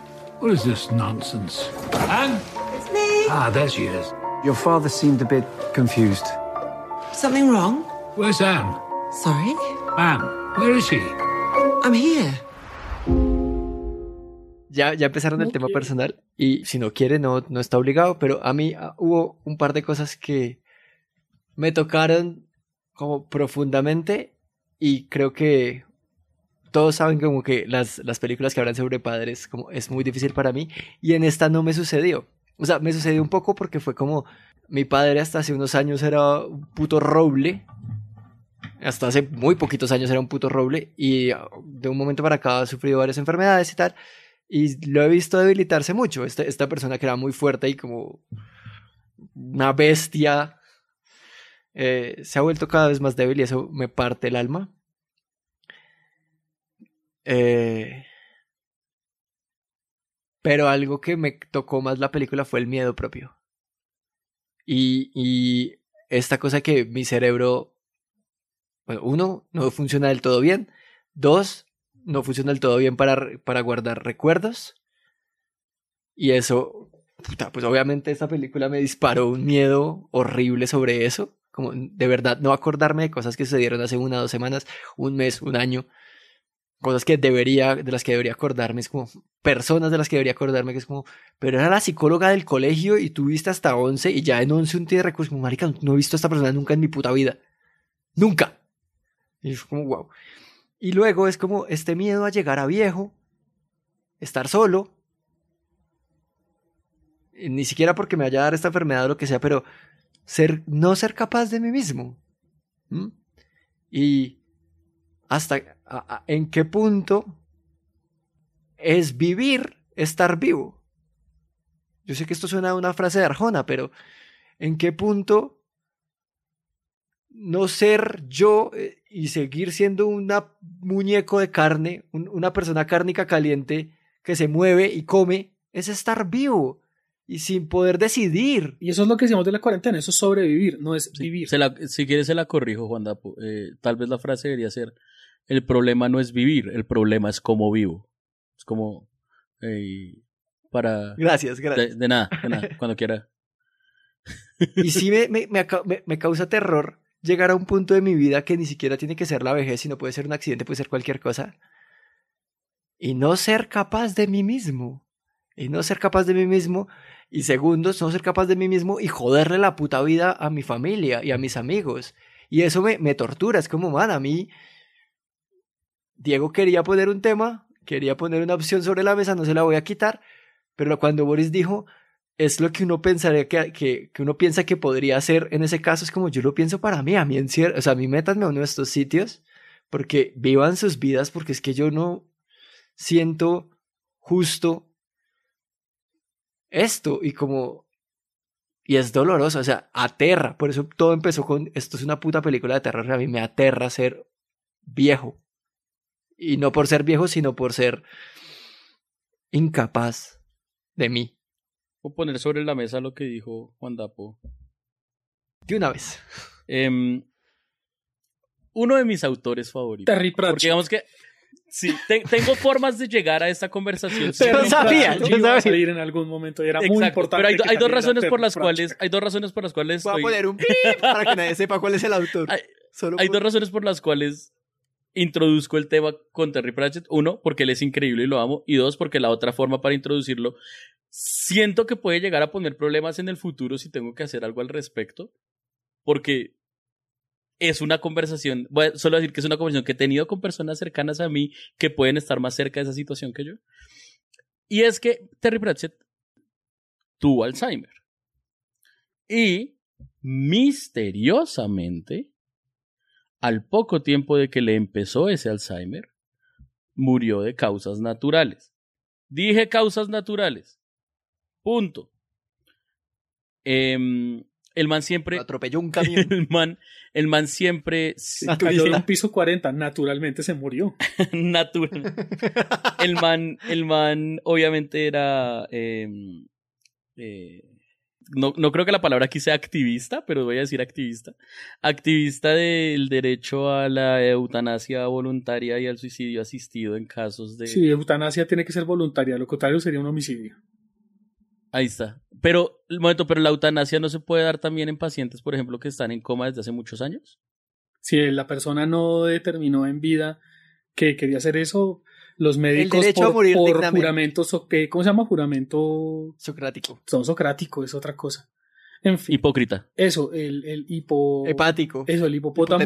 What is this nonsense? Anne? It's me. Ah, there she is. Your father seemed a bit confused. Something wrong? Where's Anne? Sorry? Anne, where is she? I'm here. Ya, ya empezaron el tema personal y si no quiere no, no está obligado, pero a mí ah, hubo un par de cosas que me tocaron como profundamente y creo que todos saben como que las, las películas que hablan sobre padres como es muy difícil para mí y en esta no me sucedió. O sea, me sucedió un poco porque fue como mi padre hasta hace unos años era un puto roble. Hasta hace muy poquitos años era un puto roble y de un momento para acá ha sufrido varias enfermedades y tal. Y lo he visto debilitarse mucho. Esta, esta persona que era muy fuerte y como una bestia eh, se ha vuelto cada vez más débil y eso me parte el alma. Eh, pero algo que me tocó más la película fue el miedo propio. Y, esta cosa que mi cerebro, bueno, uno, no funciona del todo bien. Dos, no funciona del todo bien para, para guardar recuerdos. Y eso, puta, pues obviamente esta película me disparó un miedo horrible sobre eso. Como de verdad no acordarme de cosas que sucedieron hace una, dos semanas, un mes, un año. Cosas que debería, de las que debería acordarme, es como personas de las que debería acordarme, que es como, pero era la psicóloga del colegio y tuviste hasta 11 y ya en 11 un tiene recursos, como marica, no he visto a esta persona nunca en mi puta vida. Nunca. Y es como, wow. Y luego es como este miedo a llegar a viejo, estar solo, ni siquiera porque me vaya a dar esta enfermedad o lo que sea, pero ser, no ser capaz de mí mismo. Y hasta a, a, en qué punto es vivir, estar vivo. Yo sé que esto suena a una frase de Arjona, pero en qué punto no ser yo eh, y seguir siendo un muñeco de carne, un, una persona cárnica caliente que se mueve y come, es estar vivo y sin poder decidir. Y eso es lo que decimos de la cuarentena, eso es sobrevivir, no es vivir. Se la, si quieres se la corrijo, Juan Dapo. Eh, tal vez la frase debería ser, el problema no es vivir, el problema es cómo vivo. Es como, eh, para... Gracias, gracias. De, de, nada, de nada, cuando quiera. Y sí me, me, me, me causa terror llegar a un punto de mi vida que ni siquiera tiene que ser la vejez, sino puede ser un accidente, puede ser cualquier cosa. Y no ser capaz de mí mismo. Y no ser capaz de mí mismo. Y segundo, no ser capaz de mí mismo y joderle la puta vida a mi familia y a mis amigos. Y eso me, me tortura. Es como, man, a mí. Diego quería poner un tema, quería poner una opción sobre la mesa, no se la voy a quitar. Pero cuando Boris dijo, es lo que uno pensaría que, que, que, uno piensa que podría hacer en ese caso, es como yo lo pienso para mí, a mí en cierto, o sea, a mí métanme a uno de estos sitios, porque vivan sus vidas, porque es que yo no siento justo esto, y como, y es doloroso, o sea, aterra, por eso todo empezó con, esto es una puta película de terror, a mí me aterra ser viejo, y no por ser viejo, sino por ser incapaz de mí. O poner sobre la mesa lo que dijo Juan Dapo. De una vez. Eh, uno de mis autores favoritos. Terry Pratchett. Porque digamos que sí, te, tengo formas de llegar a esta conversación. Pero sabía, yo iba a salir en algún momento y era Exacto, muy importante. Pero hay, dos razones por las Pratchett. cuales, hay dos razones por las cuales Voy a poner un pip para que nadie sepa cuál es el autor. Hay, Solo hay por- dos razones por las cuales introduzco el tema con Terry Pratchett. Uno, porque él es increíble y lo amo. Y dos, porque la otra forma para introducirlo siento que puede llegar a poner problemas en el futuro si tengo que hacer algo al respecto. Porque es una conversación, voy a solo decir que es una conversación que he tenido con personas cercanas a mí que pueden estar más cerca de esa situación que yo. Y es que Terry Pratchett tuvo Alzheimer. Y misteriosamente, al poco tiempo de que le empezó ese Alzheimer, murió de causas naturales. Dije causas naturales. Punto. Em, el man siempre. Atropelló un camión. El man, el man siempre. Cayó de un piso 40, naturalmente se murió. Natural. El man, el man obviamente era. em, eh, no, no creo que la palabra aquí sea activista, pero voy a decir activista. Activista del derecho a la eutanasia voluntaria y al suicidio asistido en casos de. Sí, eutanasia tiene que ser voluntaria, lo contrario sería un homicidio. Ahí está. Pero, el momento, pero la eutanasia no se puede dar también en pacientes, por ejemplo, que están en coma desde hace muchos años. Si la persona no determinó en vida que quería hacer eso, los médicos derecho a por, morir por dignamente. juramento, so- ¿qué? ¿cómo se llama? Juramento Socrático. son socrático, es otra cosa. En fin. Hipócrita. Eso, el, el hipo... Hepático. Eso, el hipopótamo.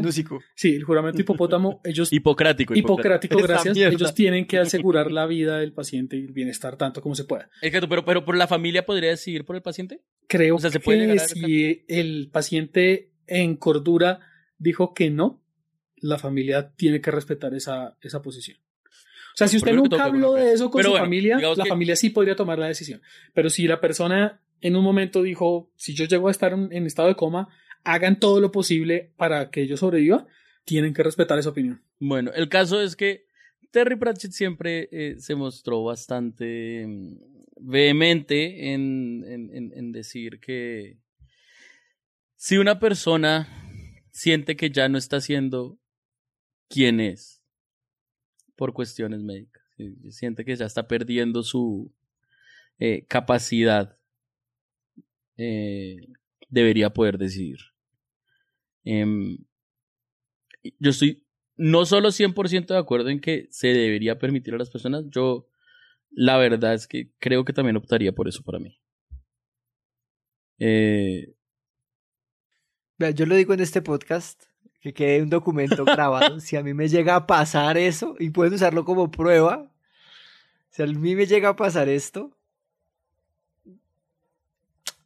Sí, el juramento hipopótamo, ellos... Hipocrático. Hipocrático, gracias. Ellos tienen que asegurar la vida del paciente y el bienestar tanto como se pueda. Exacto, pero, pero por la familia podría decidir por el paciente. Creo O sea, ¿se puede que si el paciente en cordura dijo que no, la familia tiene que respetar esa, esa posición. O sea, si usted nunca habló de eso con pero su bueno, familia, la que- familia sí podría tomar la decisión. Pero si la persona en un momento dijo, si yo llego a estar en, en estado de coma, hagan todo lo posible para que yo sobreviva, tienen que respetar esa opinión. Bueno, el caso es que Terry Pratchett siempre eh, se mostró bastante mm, vehemente en, en- en- en decir que si una persona siente que ya no está siendo quien es por cuestiones médicas, si siente que ya está perdiendo su eh, capacidad, eh, debería poder decidir. Em, yo estoy no solo 100% de acuerdo en que se debería permitir a las personas, yo la verdad es que creo que también optaría por eso para mí. Eh, yo lo digo en este podcast, que quede un documento grabado. si a mí me llega a pasar eso, y pueden usarlo como prueba, si a mí me llega a pasar esto,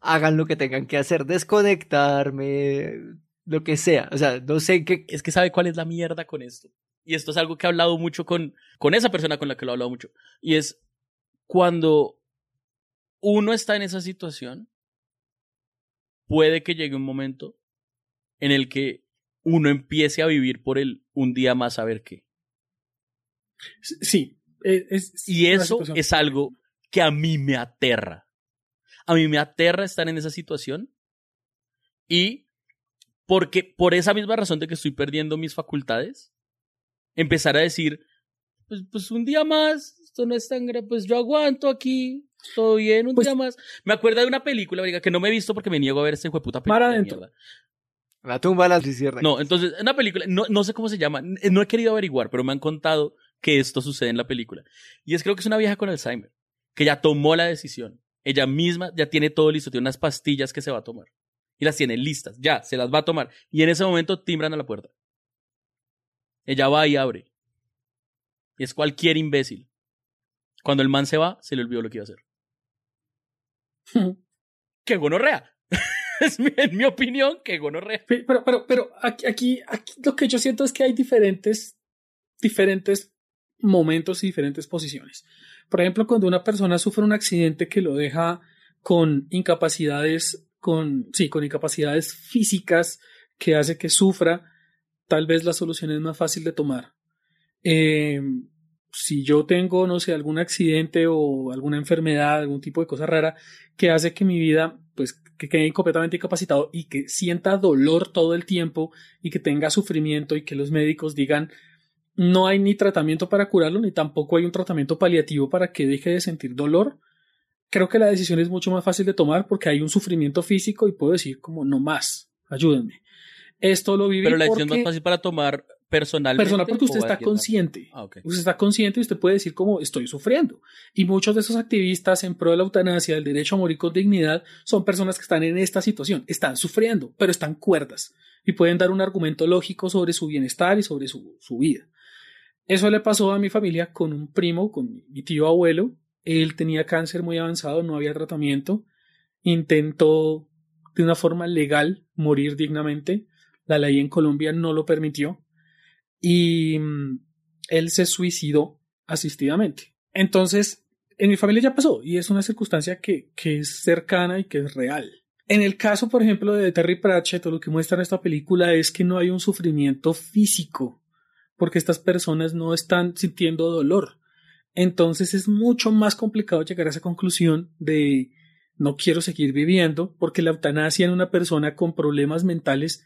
hagan lo que tengan que hacer, desconectarme, lo que sea. O sea, no sé qué. es que sabe cuál es la mierda con esto. Y esto es algo que he hablado mucho con, con esa persona con la que lo he hablado mucho. Y es cuando uno está en esa situación, puede que llegue un momento en el que uno empiece a vivir por el un día más a ver qué. Sí. eh, es- Y eso es algo que a mí me aterra. A mí me aterra estar en esa situación y porque por esa misma razón de que estoy perdiendo mis facultades, empezar a decir, pues, pues un día más, esto no es tan grave, pues yo aguanto aquí, todo bien, un Pues- día más. Me acuerdo de una película, que no me he visto porque me niego a ver ese hijo de puta película. De adentro. La tumba de las Luciérnagas. No, entonces, una película, no, no sé cómo se llama, no he querido averiguar, pero me han contado que esto sucede en la película. Y es creo que es una vieja con Alzheimer, que ya tomó la decisión. Ella misma ya tiene todo listo, tiene unas pastillas que se va a tomar. Y las tiene listas, ya, se las va a tomar. Y en ese momento timbran a la puerta. Ella va y abre. Y es cualquier imbécil. Cuando el man se va, se le olvidó lo que iba a hacer. ¡Qué gonorrea! Es mi, en mi opinión, que gonorrea. Pe- Pero, pero, pero aquí, aquí, aquí lo que yo siento es que hay diferentes, diferentes momentos y diferentes posiciones. Por ejemplo, cuando una persona sufre un accidente que lo deja con incapacidades, con, sí, con incapacidades físicas que hace que sufra, tal vez la solución es más fácil de tomar. Eh, si yo tengo, no sé, algún accidente o alguna enfermedad, algún tipo de cosa rara que hace que mi vida, pues, que quede completamente incapacitado y que sienta dolor todo el tiempo y que tenga sufrimiento y que los médicos digan no hay ni tratamiento para curarlo ni tampoco hay un tratamiento paliativo para que deje de sentir dolor. Creo que la decisión es mucho más fácil de tomar porque hay un sufrimiento físico y puedo decir como no más, ayúdenme. Esto lo viví Pero la decisión porque más fácil para tomar personalmente. personal porque usted está consciente. Ah. Usted está consciente y usted puede decir como estoy sufriendo. Y muchos de esos activistas en pro de la eutanasia, del derecho a morir con dignidad, son personas que están en esta situación, están sufriendo, pero están cuerdas y pueden dar un argumento lógico sobre su bienestar y sobre su, su vida. Eso le pasó a mi familia con un primo, con mi tío abuelo. Él tenía cáncer muy avanzado, no había tratamiento. Intentó de una forma legal morir dignamente. La ley en Colombia no lo permitió y mm, él se suicidó asistidamente. Entonces, en mi familia ya pasó y es una circunstancia que, que es cercana y que es real. En el caso, por ejemplo, de Terry Pratchett, lo que muestra en esta película es que no hay un sufrimiento físico, porque estas personas no están sintiendo dolor. Entonces es mucho más complicado llegar a esa conclusión de no quiero seguir viviendo, porque la eutanasia en una persona con problemas mentales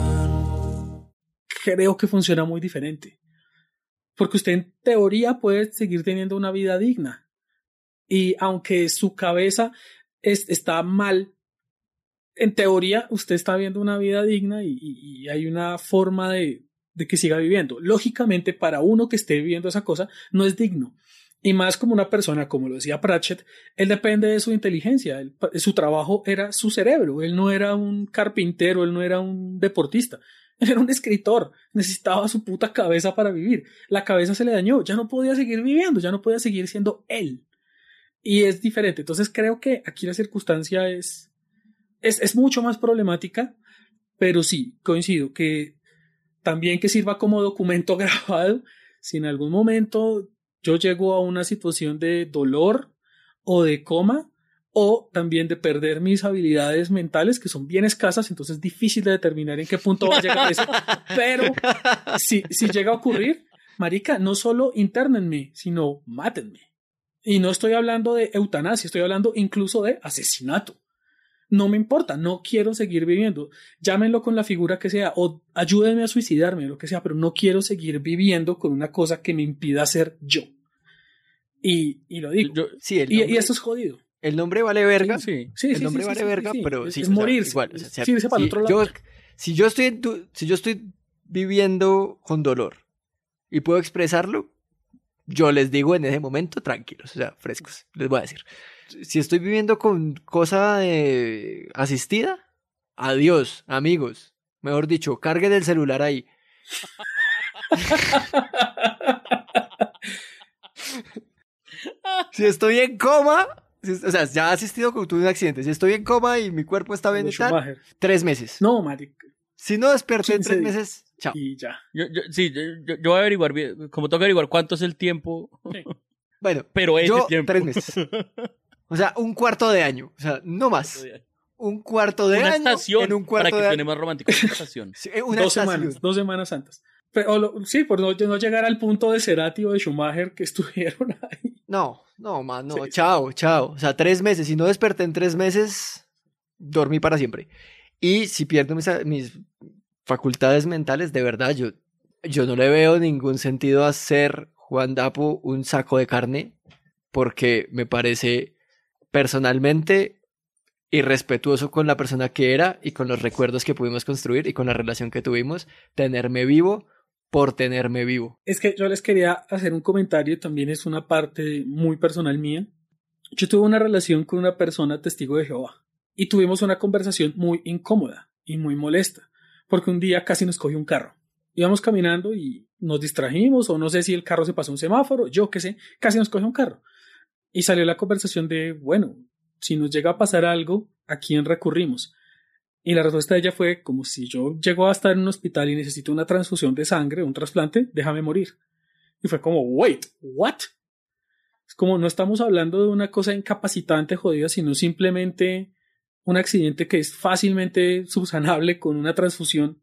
Creo que funciona muy diferente. Porque usted en teoría puede seguir teniendo una vida digna. Y aunque su cabeza es, está mal, en teoría usted está viendo una vida digna y, hay una forma de, de que siga viviendo. Lógicamente, para uno que esté viviendo esa cosa, no es digno. Y más como una persona, como lo decía Pratchett, él depende de su inteligencia. Él, su trabajo era su cerebro. Él no era un carpintero, él no era un deportista. Él era un escritor. Necesitaba su puta cabeza para vivir. La cabeza se le dañó. Ya no podía seguir viviendo. Ya no podía seguir siendo él. Y es diferente. Entonces creo que aquí la circunstancia es, es, es mucho más problemática. Pero sí, coincido que también que sirva como documento grabado si en algún momento yo llego a una situación de dolor o de coma o también de perder mis habilidades mentales que son bien escasas, entonces es difícil de determinar en qué punto va a llegar eso, pero si, si llega a ocurrir, marica, no solo internenme, sino mátenme. Y no estoy hablando de eutanasia, estoy hablando incluso de asesinato no me importa, no quiero seguir viviendo. Llámenlo con la figura que sea o ayúdenme a suicidarme, lo que sea, pero no quiero seguir viviendo con una cosa que me impida ser yo. Y, y lo digo. Yo, sí, el y, y, esto es jodido. El nombre vale verga. Sí, sí, el sí, nombre sí, vale verga, pero es, sí, es o sea, igual, o sea, sí, para si, otro lado. yo, si yo estoy tu, si yo estoy viviendo con dolor y puedo expresarlo, yo les digo en ese momento tranquilos, o sea, frescos, les voy a decir. Si estoy viviendo con cosa de asistida, Adiós, amigos. Mejor dicho, carguen el celular ahí. si estoy en coma, si, o sea, ya he asistido con tuve un accidente. Si estoy en coma y mi cuerpo está bien, tal, tres meses. No, marica. Si no desperté en tres meses, chao. Y ya. Yo, yo, sí, yo, yo, voy a averiguar bien, como tengo que averiguar cuánto es el tiempo. Sí. Bueno, pero ese yo tiempo. tres meses. O sea, un cuarto de año. O sea, no más. Un cuarto de una año. estación, en un cuarto para que de suene año. más romántico. Una estación. Sí, una dos estación. semanas, dos semanas santas. Pero, lo, sí, por no, no, llegar al punto de Cerati o de Schumacher que estuvieron ahí. No, no, man, no. Sí, chao, chao. O sea, tres meses. Si no desperté en tres meses, dormí para siempre. Y si pierdo mis, mis facultades mentales, de verdad, yo, yo no le veo ningún sentido a ser Juan Dapo un saco de carne, porque me parece personalmente irrespetuoso con la persona que era y con los recuerdos que pudimos construir y con la relación que tuvimos, tenerme vivo por tenerme vivo. Es que yo les quería hacer un comentario, también es una parte muy personal mía. Yo tuve una relación con una persona testigo de Jehová y tuvimos una conversación muy incómoda y muy molesta, porque un día casi nos cogió un carro. Íbamos caminando y nos distrajimos, o no sé si el carro se pasó un semáforo, yo qué sé, casi nos cogió un carro. Y salió la conversación de, bueno, si nos llega a pasar algo, ¿a quién recurrimos? Y la respuesta de ella fue, como si yo llego a estar en un hospital y necesito una transfusión de sangre, un trasplante, déjame morir. Y fue como, wait, what? Es como, no estamos hablando de una cosa incapacitante, jodida, sino simplemente un accidente que es fácilmente subsanable con una transfusión.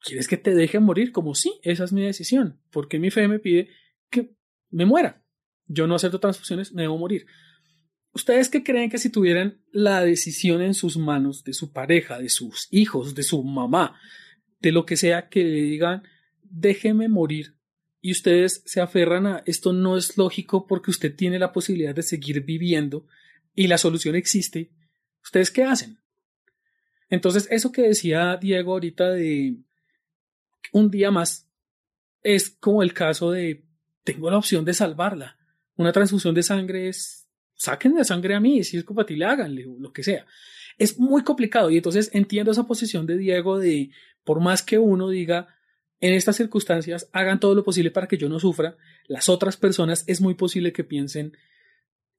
¿Quieres que te deje morir? Como sí, esa es mi decisión, porque mi fe me pide que me muera. Yo no acepto transfusiones, me debo morir. ¿Ustedes qué creen que si tuvieran la decisión en sus manos de su pareja, de sus hijos, de su mamá, de lo que sea que le digan, déjeme morir, y ustedes se aferran a esto no es lógico porque usted tiene la posibilidad de seguir viviendo y la solución existe, ¿ustedes qué hacen? Entonces, eso que decía Diego ahorita de un día más es como el caso de tengo la opción de salvarla. Una transfusión de sangre es sáquenme sangre a mí, si es compatible, háganle, lo que sea. Es muy complicado y entonces entiendo esa posición de Diego de, por más que uno diga, en estas circunstancias hagan todo lo posible para que yo no sufra, las otras personas es muy posible que piensen,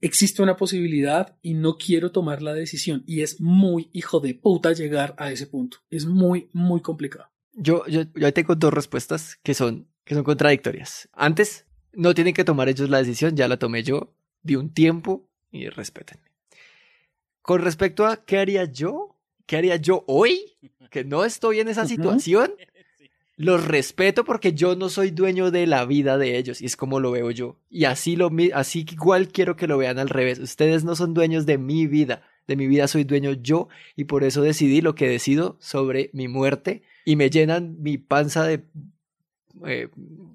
existe una posibilidad y no quiero tomar la decisión y es muy hijo de puta llegar a ese punto. Es muy, muy complicado. Yo, yo, yo tengo dos respuestas que son, que son contradictorias. Antes, no tienen que tomar ellos la decisión, ya la tomé yo, di un tiempo y respétenme. Con respecto a qué haría yo, qué haría yo hoy, que no estoy en esa situación, los respeto porque yo no soy dueño de la vida de ellos y es como lo veo yo. Y así lo así igual quiero que lo vean al revés. Ustedes no son dueños de mi vida, de mi vida soy dueño yo y por eso decidí lo que decido sobre mi muerte y me llenan mi panza de eh,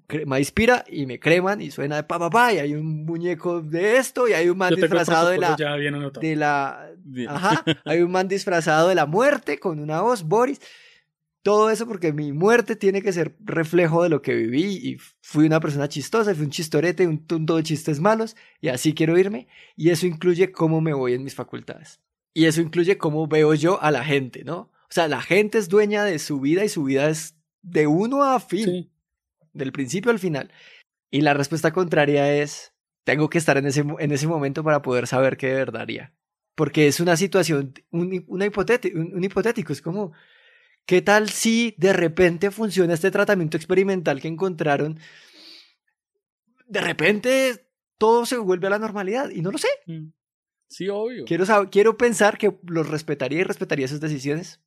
cre- maíz pira y me creman y suena de pa pa pa y hay un muñeco de esto y hay un man disfrazado de la de la ajá, hay un man disfrazado de la muerte con una voz Boris. Todo eso porque mi muerte tiene que ser reflejo de lo que viví y fui una persona chistosa, fui un chistorete, un tonto de chistes malos y así quiero irme. Y eso incluye cómo me voy en mis facultades. Y eso incluye cómo veo yo a la gente, ¿no? O sea, la gente es dueña de su vida y su vida es de uno a fin, del principio al final. Y la respuesta contraria es, tengo que estar en ese, en ese momento para poder saber qué de verdad haría. Porque es una situación, un, una un, un hipotético, es como, ¿qué tal si de repente funciona este tratamiento experimental que encontraron? De repente todo se vuelve a la normalidad y no lo sé. Sí, obvio. Quiero, quiero pensar que los respetaría y respetaría sus decisiones.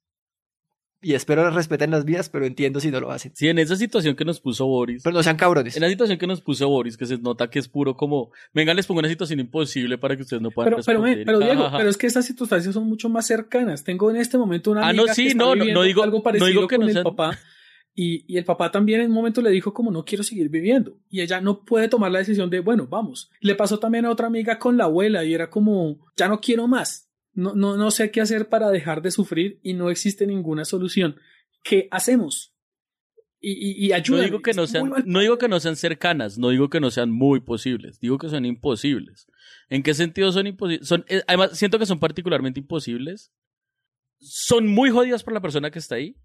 Y espero que respeten las mías, pero entiendo si no lo hacen. Sí, en esa situación que nos puso Boris. Pero no sean cabrones. En la situación que nos puso Boris, que se nota que es puro como, venga, les pongo una situación imposible para que ustedes no puedan Pero, pero, responder. men, pero Diego, Ajá. pero es que estas circunstancias son mucho más cercanas. Tengo en este momento una Ah, amiga no, sí, que está no, no, no viviendo digo- algo no parecido digo que con no el sean- papá. Y, y el papá también en un momento le dijo como no quiero seguir viviendo. Y ella no puede tomar la decisión de, bueno, vamos. Le pasó también a otra amiga con la abuela y era como, ya no quiero más. No, no, no sé qué hacer para dejar de sufrir y no existe ninguna solución. ¿Qué hacemos? Y, y, y No digo que no sean, no digo que no sean cercanas, no digo que no sean muy posibles, digo que son imposibles. ¿En qué sentido son imposibles? Son, eh, además, siento que son particularmente imposibles. Son muy jodidas para la persona que está ahí.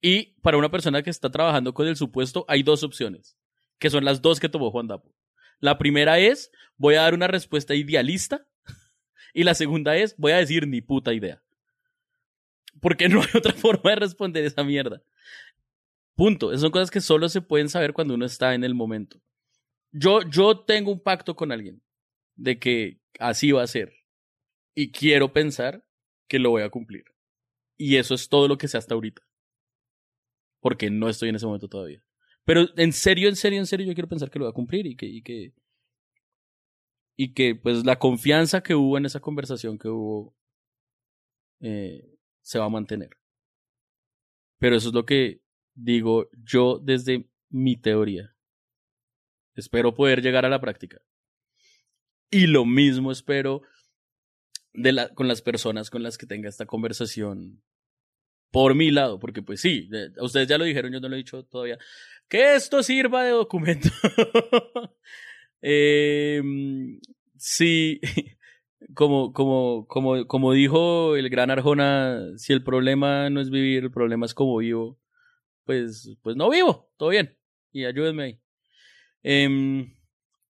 Y para una persona que está trabajando con el supuesto, hay dos opciones, que son las dos que tomó Juan Dapo. La primera es, voy a dar una respuesta idealista. Y la segunda es, voy a decir ni puta idea. Porque no hay otra forma de responder esa mierda. Punto. Esas son cosas que solo se pueden saber cuando uno está en el momento. Yo, yo tengo un pacto con alguien de que así va a ser. Y quiero pensar que lo voy a cumplir. Y eso es todo lo que sé hasta ahorita. Porque no estoy en ese momento todavía. Pero en serio, en serio, en serio, yo quiero pensar que lo voy a cumplir y que, y que, y que pues la confianza que hubo en esa conversación que hubo eh, se va a mantener. Pero eso es lo que digo yo desde mi teoría. Espero poder llegar a la práctica. Y lo mismo espero de la, con las personas con las que tenga esta conversación por mi lado, porque pues sí, ustedes ya lo dijeron, yo no lo he dicho todavía, que esto sirva de documento. Eh, sí, como, como, como, como dijo el gran Arjona, si el problema no es vivir, el problema es como vivo, pues, pues no vivo, todo bien, y ayúdenme ahí. Em,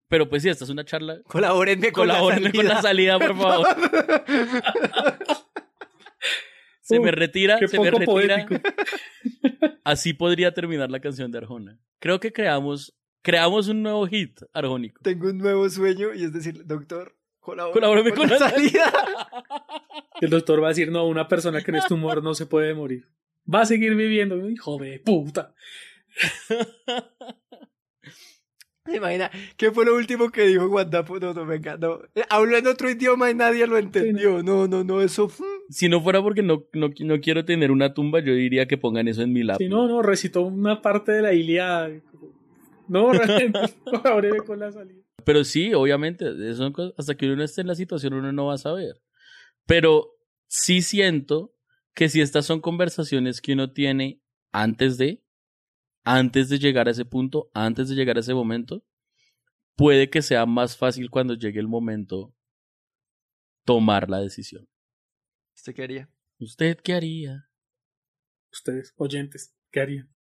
pero pues sí, esta es una charla. Colabórenme con la Colabórenme con la salida, por favor. se me retira, qué se me retira. poético. Así podría terminar la canción de Arjona. Creo que creamos, creamos un nuevo hit arjónico. Tengo un nuevo sueño y es decir, doctor, colabórame, con, con la salida. El doctor va a decir, no, una persona que en este humor no se puede morir. Va a seguir viviendo, hijo de puta. ¿Se imagina? ¿Qué fue lo último que dijo Guandapo? No, no, venga, no. Eh, Habló en otro idioma y nadie lo entendió. No, no, no, eso. Si no fuera porque no, no, no quiero tener una tumba, yo diría que pongan eso en mi lápiz. Si no, no, recitó una parte de la Ilíada. No, realmente, colaboré con la salida. Pero sí, obviamente, eso son cosas- hasta que uno no esté en la situación uno no va a saber. Pero sí siento que si estas son conversaciones que uno tiene antes de, antes de llegar a ese punto, antes de llegar a ese momento, puede que sea más fácil cuando llegue el momento tomar la decisión. ¿Usted qué haría? ¿Usted qué haría? Ustedes, oyentes, ¿qué harían?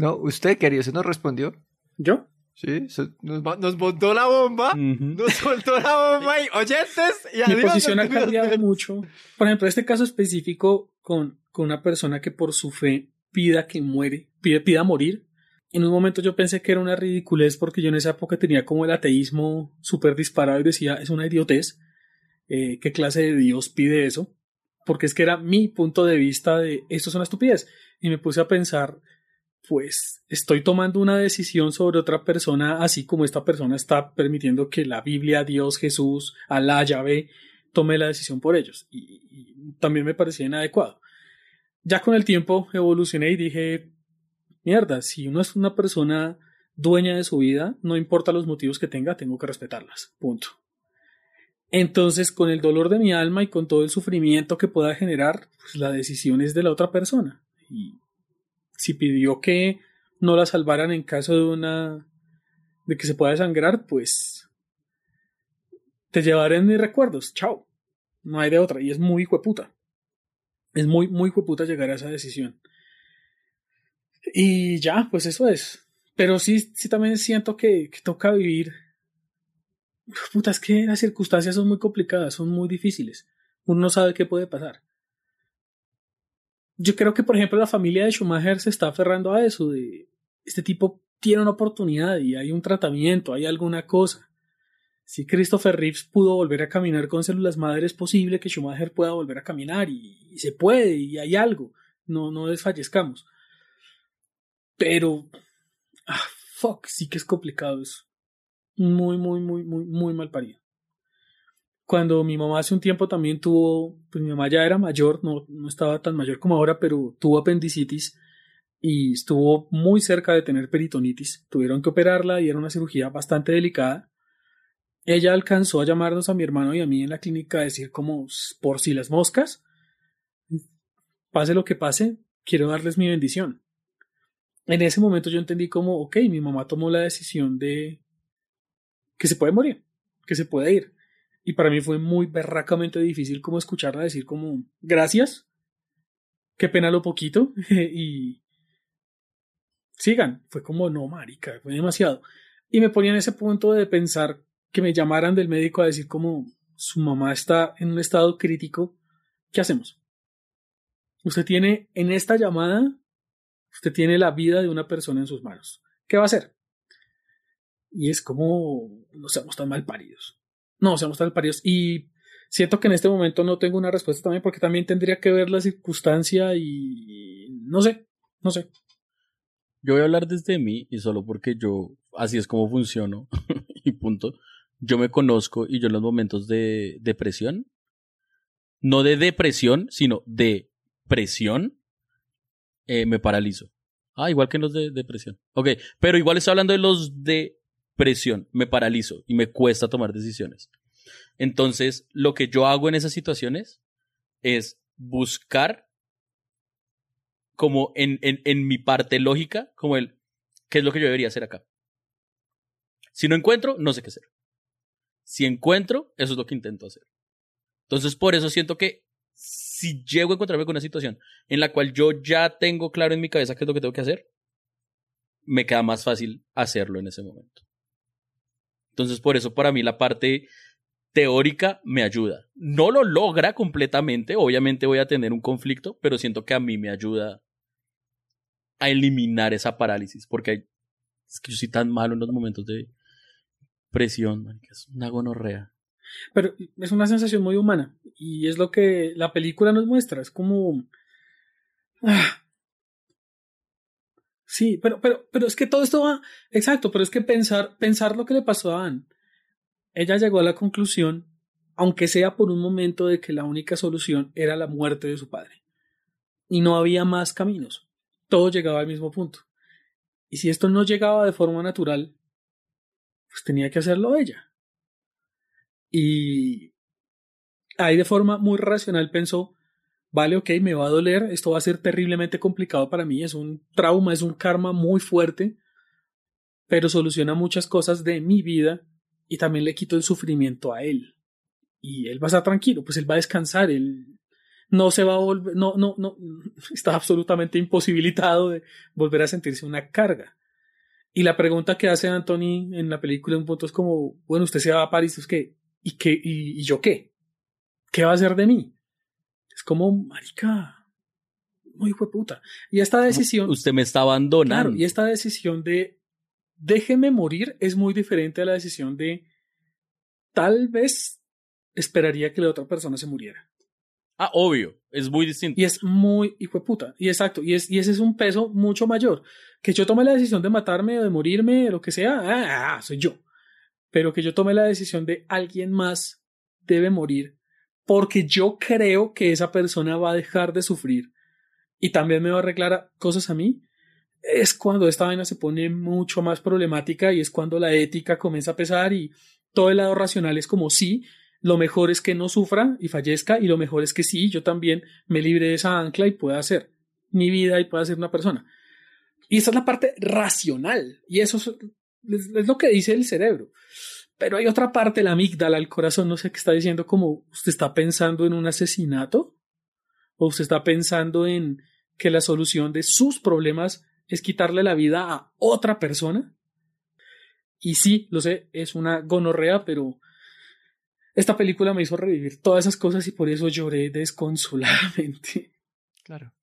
No, usted, querido, ¿se nos respondió? ¿Yo? Sí, se- nos, nos montó la bomba, nos soltó la bomba y oyentes y Mi adiós, posición ha cambiado mucho. Por ejemplo, este caso específico con, con una persona que por su fe pida que muere, pide, pida morir. En un momento yo pensé que era una ridiculez porque yo en esa época tenía como el ateísmo súper disparado y decía, es una idiotez. Eh, ¿Qué clase de Dios pide eso? Porque es que era mi punto de vista de esto es una estupidez. Y me puse a pensar, pues estoy tomando una decisión sobre otra persona, así como esta persona está permitiendo que la Biblia, Dios, Jesús, Alá, Yahvé, tome la decisión por ellos. Y, también me parecía inadecuado. Ya con el tiempo evolucioné y dije, mierda, si uno es una persona dueña de su vida, no importa los motivos que tenga, tengo que respetarlas. Punto. Entonces, con el dolor de mi alma y con todo el sufrimiento que pueda generar, pues la decisión es de la otra persona. Y si pidió que no la salvaran en caso de una de que se pueda sangrar, pues te llevaré en mis recuerdos. Chao. No hay de otra. Y es muy hijueputa. Es muy, muy hijueputa llegar a esa decisión. Y ya, pues eso es. Pero sí, sí también siento que, que toca vivir. Puta, es que las circunstancias son muy complicadas, son muy difíciles. Uno no sabe qué puede pasar. Yo creo que, por ejemplo, la familia de Schumacher se está aferrando a eso, de este tipo tiene una oportunidad y hay un tratamiento, hay alguna cosa. Si Christopher Reeves pudo volver a caminar con células madre, es posible que Schumacher pueda volver a caminar y, se puede y hay algo. No, no desfallezcamos. Pero, ah, fuck, sí que es complicado eso. Muy, muy, muy, muy, muy mal parido. Cuando mi mamá hace un tiempo también tuvo, pues mi mamá ya era mayor, no, no estaba tan mayor como ahora, pero tuvo apendicitis y estuvo muy cerca de tener peritonitis. Tuvieron que operarla y era una cirugía bastante delicada. Ella alcanzó a llamarnos a mi hermano y a mí en la clínica a decir como por si las moscas, pase lo que pase, quiero darles mi bendición. En ese momento yo entendí como, ok, mi mamá tomó la decisión de que se puede morir, que se puede ir. Y para mí fue muy berracamente difícil como escucharla decir como, gracias, qué pena lo poquito, y sigan. Fue como, no, marica, fue demasiado. Y me ponía en ese punto de pensar que me llamaran del médico a decir como, su mamá está en un estado crítico, ¿qué hacemos? Usted tiene en esta llamada, usted tiene la vida de una persona en sus manos. ¿Qué va a hacer? Y es como, no seamos tan mal paridos. No seamos tan paridos. Y siento que en este momento no tengo una respuesta también porque también tendría que ver la circunstancia y no sé, no sé. Yo voy a hablar desde mí y solo porque yo así es como funciono y punto. Yo me conozco y yo en los momentos de depresión, no de depresión, sino de presión, eh, me paralizo. Ah, igual que en los de depresión. Ok, pero igual estoy hablando de los de presión, me paralizo y me cuesta tomar decisiones. Entonces, lo que yo hago en esas situaciones es buscar como en, en, mi parte lógica, como el, ¿qué es lo que yo debería hacer acá? Si no encuentro, no sé qué hacer. Si encuentro, eso es lo que intento hacer. Entonces, por eso siento que si llego a encontrarme con una situación en la cual yo ya tengo claro en mi cabeza qué es lo que tengo que hacer, me queda más fácil hacerlo en ese momento. Entonces, por eso para mí la parte teórica me ayuda. No lo logra completamente, obviamente voy a tener un conflicto, pero siento que a mí me ayuda a eliminar esa parálisis, porque es que yo soy tan malo en los momentos de presión, es una gonorrea. Pero es una sensación muy humana y es lo que la película nos muestra, es como... Ah. Sí, pero, pero, pero es que todo esto va... Exacto, pero es que pensar, pensar lo que le pasó a Anne. Ella llegó a la conclusión, aunque sea por un momento, de que la única solución era la muerte de su padre. Y no había más caminos. Todo llegaba al mismo punto. Y si esto no llegaba de forma natural, pues tenía que hacerlo ella. Y ahí de forma muy racional pensó, vale, ok, me va a doler, esto va a ser terriblemente complicado para mí, es un trauma, es un karma muy fuerte, pero soluciona muchas cosas de mi vida y también le quito el sufrimiento a él. Y él va a estar tranquilo, pues él va a descansar, él no se va a volver, no, no, no, está absolutamente imposibilitado de volver a sentirse una carga. Y la pregunta que hace Anthony en la película en un punto es como, bueno, usted se va a París, ¿qué? ¿Y qué? ¿Y, y yo qué? ¿Qué va a hacer de mí? Es como, marica, muy fue puta. Y esta decisión. Usted me está abandonando. Claro, y esta decisión de déjeme morir es muy diferente a la decisión de tal vez esperaría que la otra persona se muriera. Ah, obvio, es muy distinto. Y es muy hijo de puta. Y exacto, y, es, y ese es un peso mucho mayor. Que yo tome la decisión de matarme o de morirme, lo que sea, ah, ah, soy yo. Pero que yo tome la decisión de alguien más debe morir porque yo creo que esa persona va a dejar de sufrir y también me va a arreglar cosas a mí, es cuando esta vaina se pone mucho más problemática y es cuando la ética comienza a pesar y todo el lado racional es como sí, lo mejor es que no sufra y fallezca y lo mejor es que sí, yo también me libre de esa ancla y pueda hacer mi vida y pueda ser una persona. Y esa es la parte racional y eso es, es lo que dice el cerebro. Pero hay otra parte, la amígdala, el corazón, no sé qué está diciendo, como usted está pensando en un asesinato o usted está pensando en que la solución de sus problemas es quitarle la vida a otra persona. Y sí, lo sé, es una gonorrea, pero esta película me hizo revivir todas esas cosas y por eso lloré desconsoladamente. Claro.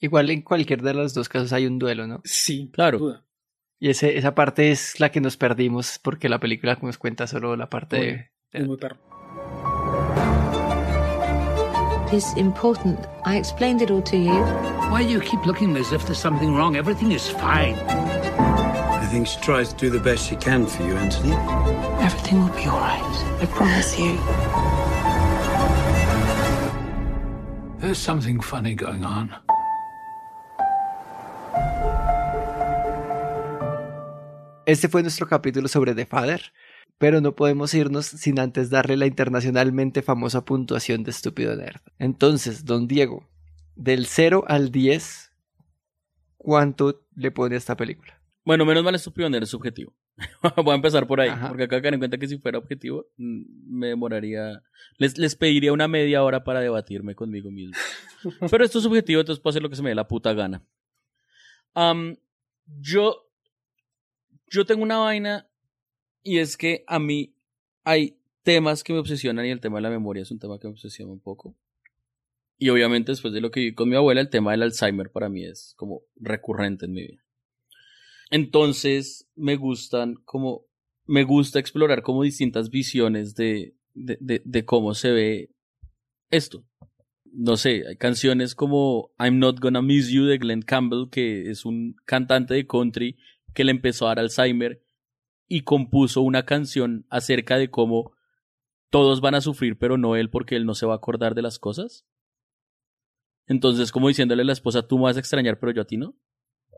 Igual en cualquier de los dos casos hay un duelo, ¿no? Sí, claro. Duda. Y ese, esa parte es la que nos perdimos porque la película nos cuenta solo la parte Oye, de... es muy perro. It's important. I explained it all to you. Why do you keep looking as if there's something wrong? Everything is fine. I think she tries to do the best she can for you, Anthony. Everything will be all right. I promise you. There's something funny going on. Este fue nuestro capítulo sobre The Father, pero no podemos irnos sin antes darle la internacionalmente famosa puntuación de Estúpido Nerd. Entonces, don Diego, del 0 al 10, ¿cuánto le pone a esta película? Bueno, menos mal Estúpido Nerd es subjetivo. Voy a empezar por ahí, Ajá. porque acá caen en cuenta que si fuera objetivo, mm, me demoraría. Les, les pediría una media hora para debatirme conmigo mismo. Pero esto es subjetivo, entonces puedo hacer lo que se me dé la puta gana. Yo, yo tengo una vaina y es que a mí hay temas que me obsesionan y el tema de la memoria es un tema que me obsesiona un poco. Y obviamente después de lo que viví con mi abuela, el tema del Alzheimer para mí es como recurrente en mi vida. Entonces me gustan como, me gusta explorar como distintas visiones de, de, cómo se ve esto. No sé, hay canciones como I'm Not Gonna Miss You de Glenn Campbell, que es un cantante de country que le empezó a dar Alzheimer y compuso una canción acerca de cómo todos van a sufrir, pero no él porque él no se va a acordar de las cosas. Entonces, como diciéndole a la esposa, tú me vas a extrañar, pero yo a ti no.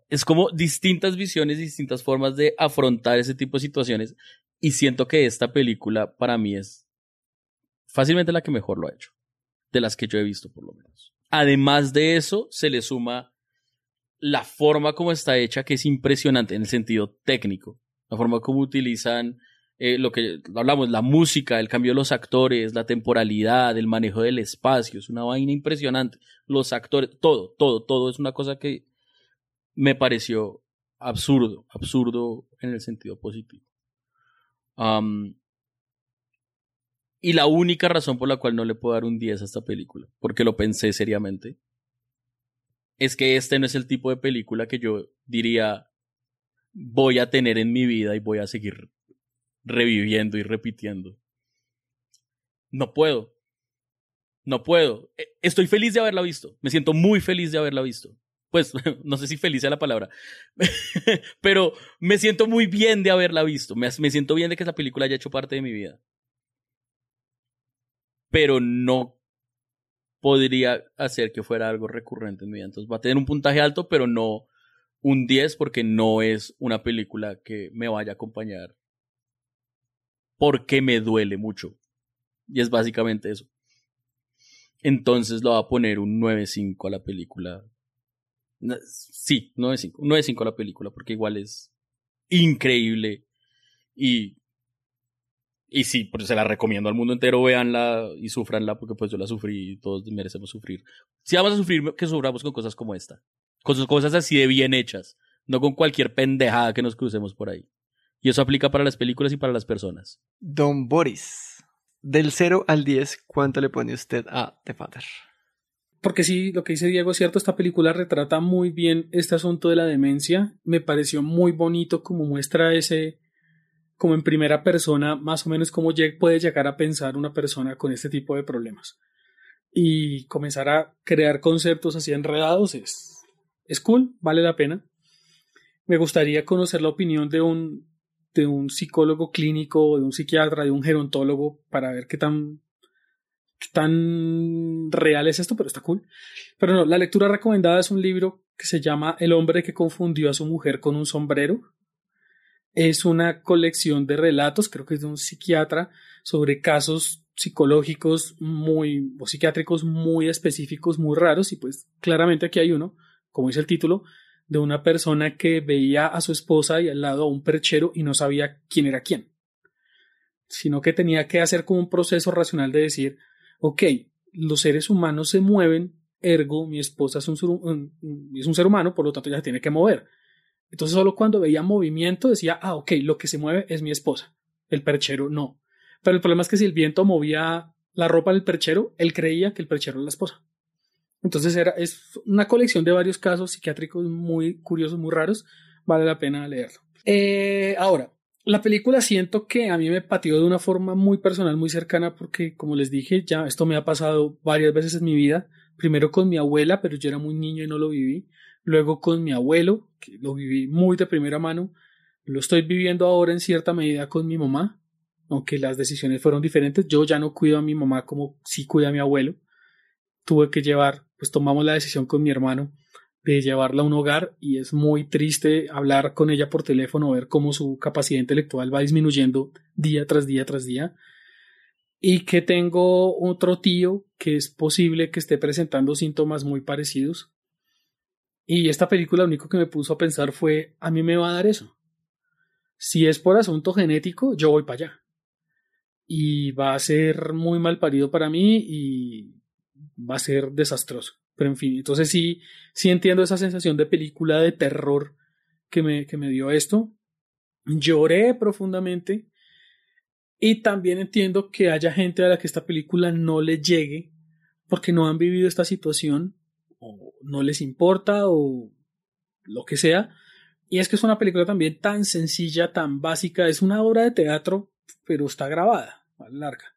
Es como distintas visiones, distintas formas de afrontar ese tipo de situaciones. Y siento que esta película para mí es fácilmente la que mejor lo ha hecho. De las que yo he visto, por lo menos. Además de eso, se le suma la forma como está hecha, que es impresionante en el sentido técnico. La forma como utilizan eh, lo que hablamos, la música, el cambio de los actores, la temporalidad, el manejo del espacio, es una vaina impresionante. Los actores, todo, todo, todo es una cosa que me pareció absurdo, absurdo en el sentido positivo. Y la única razón por la cual no le puedo dar un 10 a esta película, porque lo pensé seriamente, es que este no es el tipo de película que yo diría voy a tener en mi vida y voy a seguir reviviendo y repitiendo. No puedo. No puedo. E- Estoy feliz de haberla visto. Me siento muy feliz de haberla visto. Pues no sé si feliz sea la palabra, pero me siento muy bien de haberla visto. Me, me siento bien de que esa película haya hecho parte de mi vida. Pero no podría hacer que fuera algo recurrente en mi vida. Entonces va a tener un puntaje alto, pero no un 10 porque no es una película que me vaya a acompañar porque me duele mucho. Y es básicamente eso. Entonces lo va a poner un 9.5 a la película. Sí, 9.5. Un 9.5 a la película porque igual es increíble. Y, y sí, pues se la recomiendo al mundo entero. Véanla y sufranla porque pues yo la sufrí y todos merecemos sufrir. Si vamos a sufrir, que suframos con cosas como esta. Con sus cosas así de bien hechas. No con cualquier pendejada que nos crucemos por ahí. Y eso aplica para las películas y para las personas. Don Boris, del 0 al 10, ¿cuánto le pone usted a The Father? Porque sí, lo que dice Diego es cierto, esta película retrata muy bien este asunto de la demencia. Me pareció muy bonito como muestra ese, como en primera persona, más o menos cómo puede llegar a pensar una persona con este tipo de problemas. y comenzar a crear conceptos así enredados es, es cool, vale la pena. Me gustaría conocer la opinión de un, de un psicólogo clínico, de un psiquiatra, de un gerontólogo, para ver qué tan, qué tan real es esto, pero está cool. Pero no, la lectura recomendada es un libro que se llama El hombre que confundió a su mujer con un sombrero. Es una colección de relatos, creo que es de un psiquiatra, sobre casos psicológicos muy o psiquiátricos muy específicos, muy raros, y pues claramente aquí hay uno, como dice el título, de una persona que veía a su esposa y al lado a un perchero y no sabía quién era quién, sino que tenía que hacer como un proceso racional de decir, ok, los seres humanos se mueven, ergo mi esposa es un, es un ser humano, por lo tanto ella se tiene que mover. Entonces solo cuando veía movimiento decía, ah, ok, lo que se mueve es mi esposa, el perchero no. Pero el problema es que si el viento movía la ropa del perchero, él creía que el perchero era la esposa. Entonces era, es una colección de varios casos psiquiátricos muy curiosos, muy raros. Vale la pena leerlo. Eh, ahora, la película siento que a mí me pateó de una forma muy personal, muy cercana, porque como les dije, ya esto me ha pasado varias veces en mi vida. Primero con mi abuela, pero yo era muy niño y no lo viví. Luego con mi abuelo, que lo viví muy de primera mano. Lo estoy viviendo ahora en cierta medida con mi mamá, aunque las decisiones fueron diferentes. Yo ya no cuido a mi mamá como sí cuida a mi abuelo. Tuve que llevar, pues tomamos la decisión con mi hermano de llevarla a un hogar y es muy triste hablar con ella por teléfono, ver cómo su capacidad intelectual va disminuyendo día tras día tras día. Y que tengo otro tío que es posible que esté presentando síntomas muy parecidos. Y esta película lo único que me puso a pensar fue, a mí me va a dar eso. Si es por asunto genético, yo voy para allá y va a ser muy mal parido para mí y va a ser desastroso. Pero en fin, entonces sí, sí entiendo esa sensación de película de terror que me, que me dio esto. Lloré profundamente y también entiendo que haya gente a la que esta película no le llegue porque no han vivido esta situación o no les importa o lo que sea. Y es que es una película también tan sencilla, tan básica, es una obra de teatro pero está grabada, larga.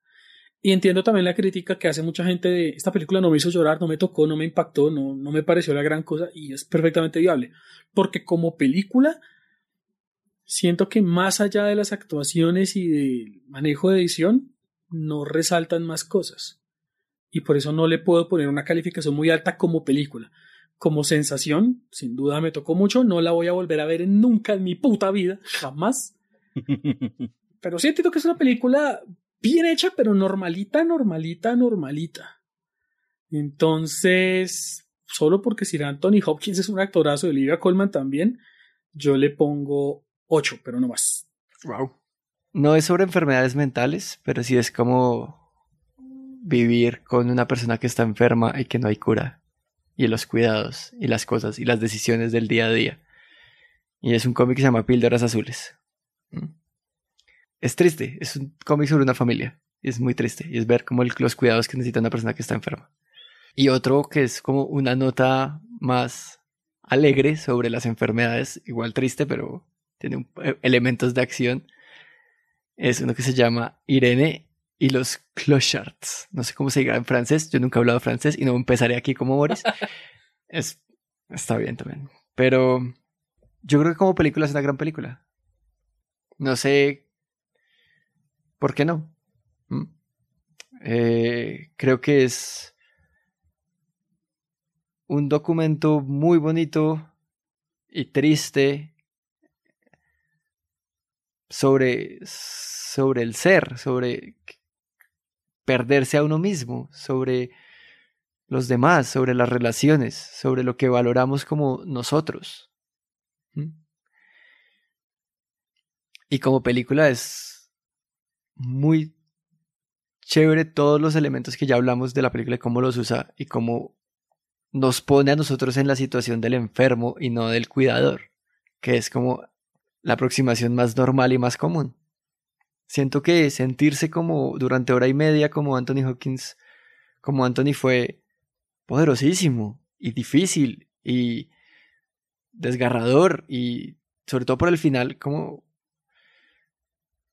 Y entiendo también la crítica que hace mucha gente de esta película no me hizo llorar, no me tocó, no me impactó, no, no me pareció la gran cosa y es perfectamente viable. Porque como película, siento que más allá de las actuaciones y del manejo de edición, no resaltan más cosas. Y por eso no le puedo poner una calificación muy alta como película. Como sensación, sin duda me tocó mucho, no la voy a volver a ver nunca en mi puta vida, jamás. pero sí entiendo que es una película bien hecha, pero normalita, normalita, normalita. Entonces, solo porque Sir Anthony Hopkins es un actorazo de Olivia Colman también, yo le pongo 8, pero no más. Wow. No es sobre enfermedades mentales, pero sí es como vivir con una persona que está enferma y que no hay cura. Y los cuidados y las cosas y las decisiones del día a día. Y es un cómic que se llama Píldoras Azules. ¿Mm? es triste, es un cómic sobre una familia. Es muy triste y es ver como los cuidados que necesita una persona que está enferma. Y otro que es como una nota más alegre sobre las enfermedades, igual triste, pero tiene eh, elementos de acción. Es uno que se llama Irene y los Clochards. No sé cómo se diga en francés, yo nunca he hablado francés y no empezaré aquí como Boris. es, está bien también. Pero yo creo que como película es una gran película. No sé ¿Por qué no? ¿Mm? Eh, creo que es un documento muy bonito y triste sobre, sobre el ser, sobre perderse a uno mismo, sobre los demás, sobre las relaciones, sobre lo que valoramos como nosotros. Y como película es muy chévere todos los elementos que ya hablamos de la película cómo los usa y cómo nos pone a nosotros en la situación del enfermo y no del cuidador, que es como la aproximación más normal y más común. Siento que sentirse como durante hora y media como Anthony Hawkins, como Anthony fue poderosísimo y difícil y desgarrador y sobre todo por el final como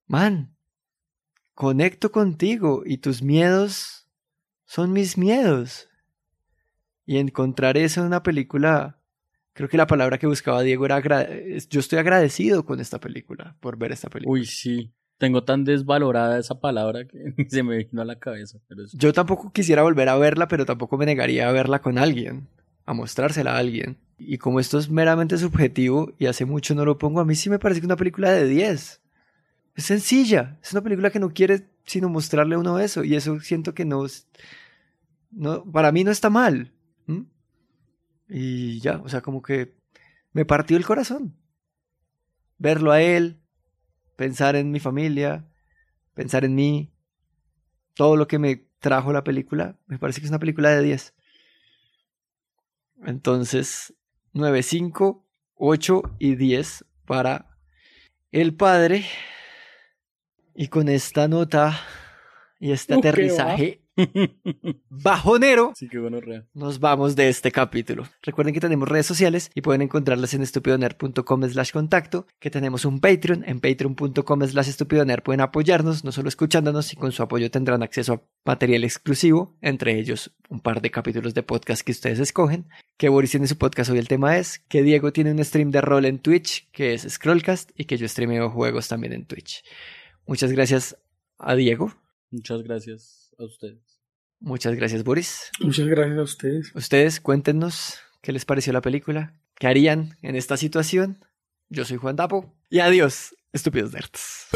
man, conecto contigo y tus miedos son mis miedos. Y encontrar eso en una película, creo que la palabra que buscaba Diego era, yo estoy agradecido con esta película, por ver esta película. Uy, sí. Tengo tan desvalorada esa palabra que se me vino a la cabeza. Yo tampoco quisiera volver a verla, pero tampoco me negaría a verla con alguien, a mostrársela a alguien. Y como esto es meramente subjetivo y hace mucho no lo pongo, a mí sí me parece que una película de 10. Es sencilla, es una película que no quiere sino mostrarle a uno eso. Y eso siento que no, no para mí no está mal. Y ya, o sea, como que me partió el corazón. Verlo a él, pensar en mi familia, pensar en mí, todo lo que me trajo la película, me parece que es una película de 10. Entonces, 9, 5, 8 y 10 para el padre. Y con esta nota y este aterrizaje bajonero, sí, qué bueno, nos vamos de este capítulo. Recuerden que tenemos redes sociales y pueden encontrarlas en estupidoner.com slash contacto, que tenemos un Patreon, en patreon.com slash estupidoner pueden apoyarnos, no solo escuchándonos, y con su apoyo tendrán acceso a material exclusivo, entre ellos un par de capítulos de podcast que ustedes escogen, que Boris tiene su podcast hoy el tema es, que Diego tiene un stream de rol en Twitch, que es Scrollcast, y que yo streameo juegos también en Twitch. Muchas gracias a Diego. Muchas gracias a ustedes. Muchas gracias, Boris. Muchas gracias a ustedes. Ustedes, cuéntenos qué les pareció la película, qué harían en esta situación. Yo soy Juan Dapo y adiós, estúpidos nerds.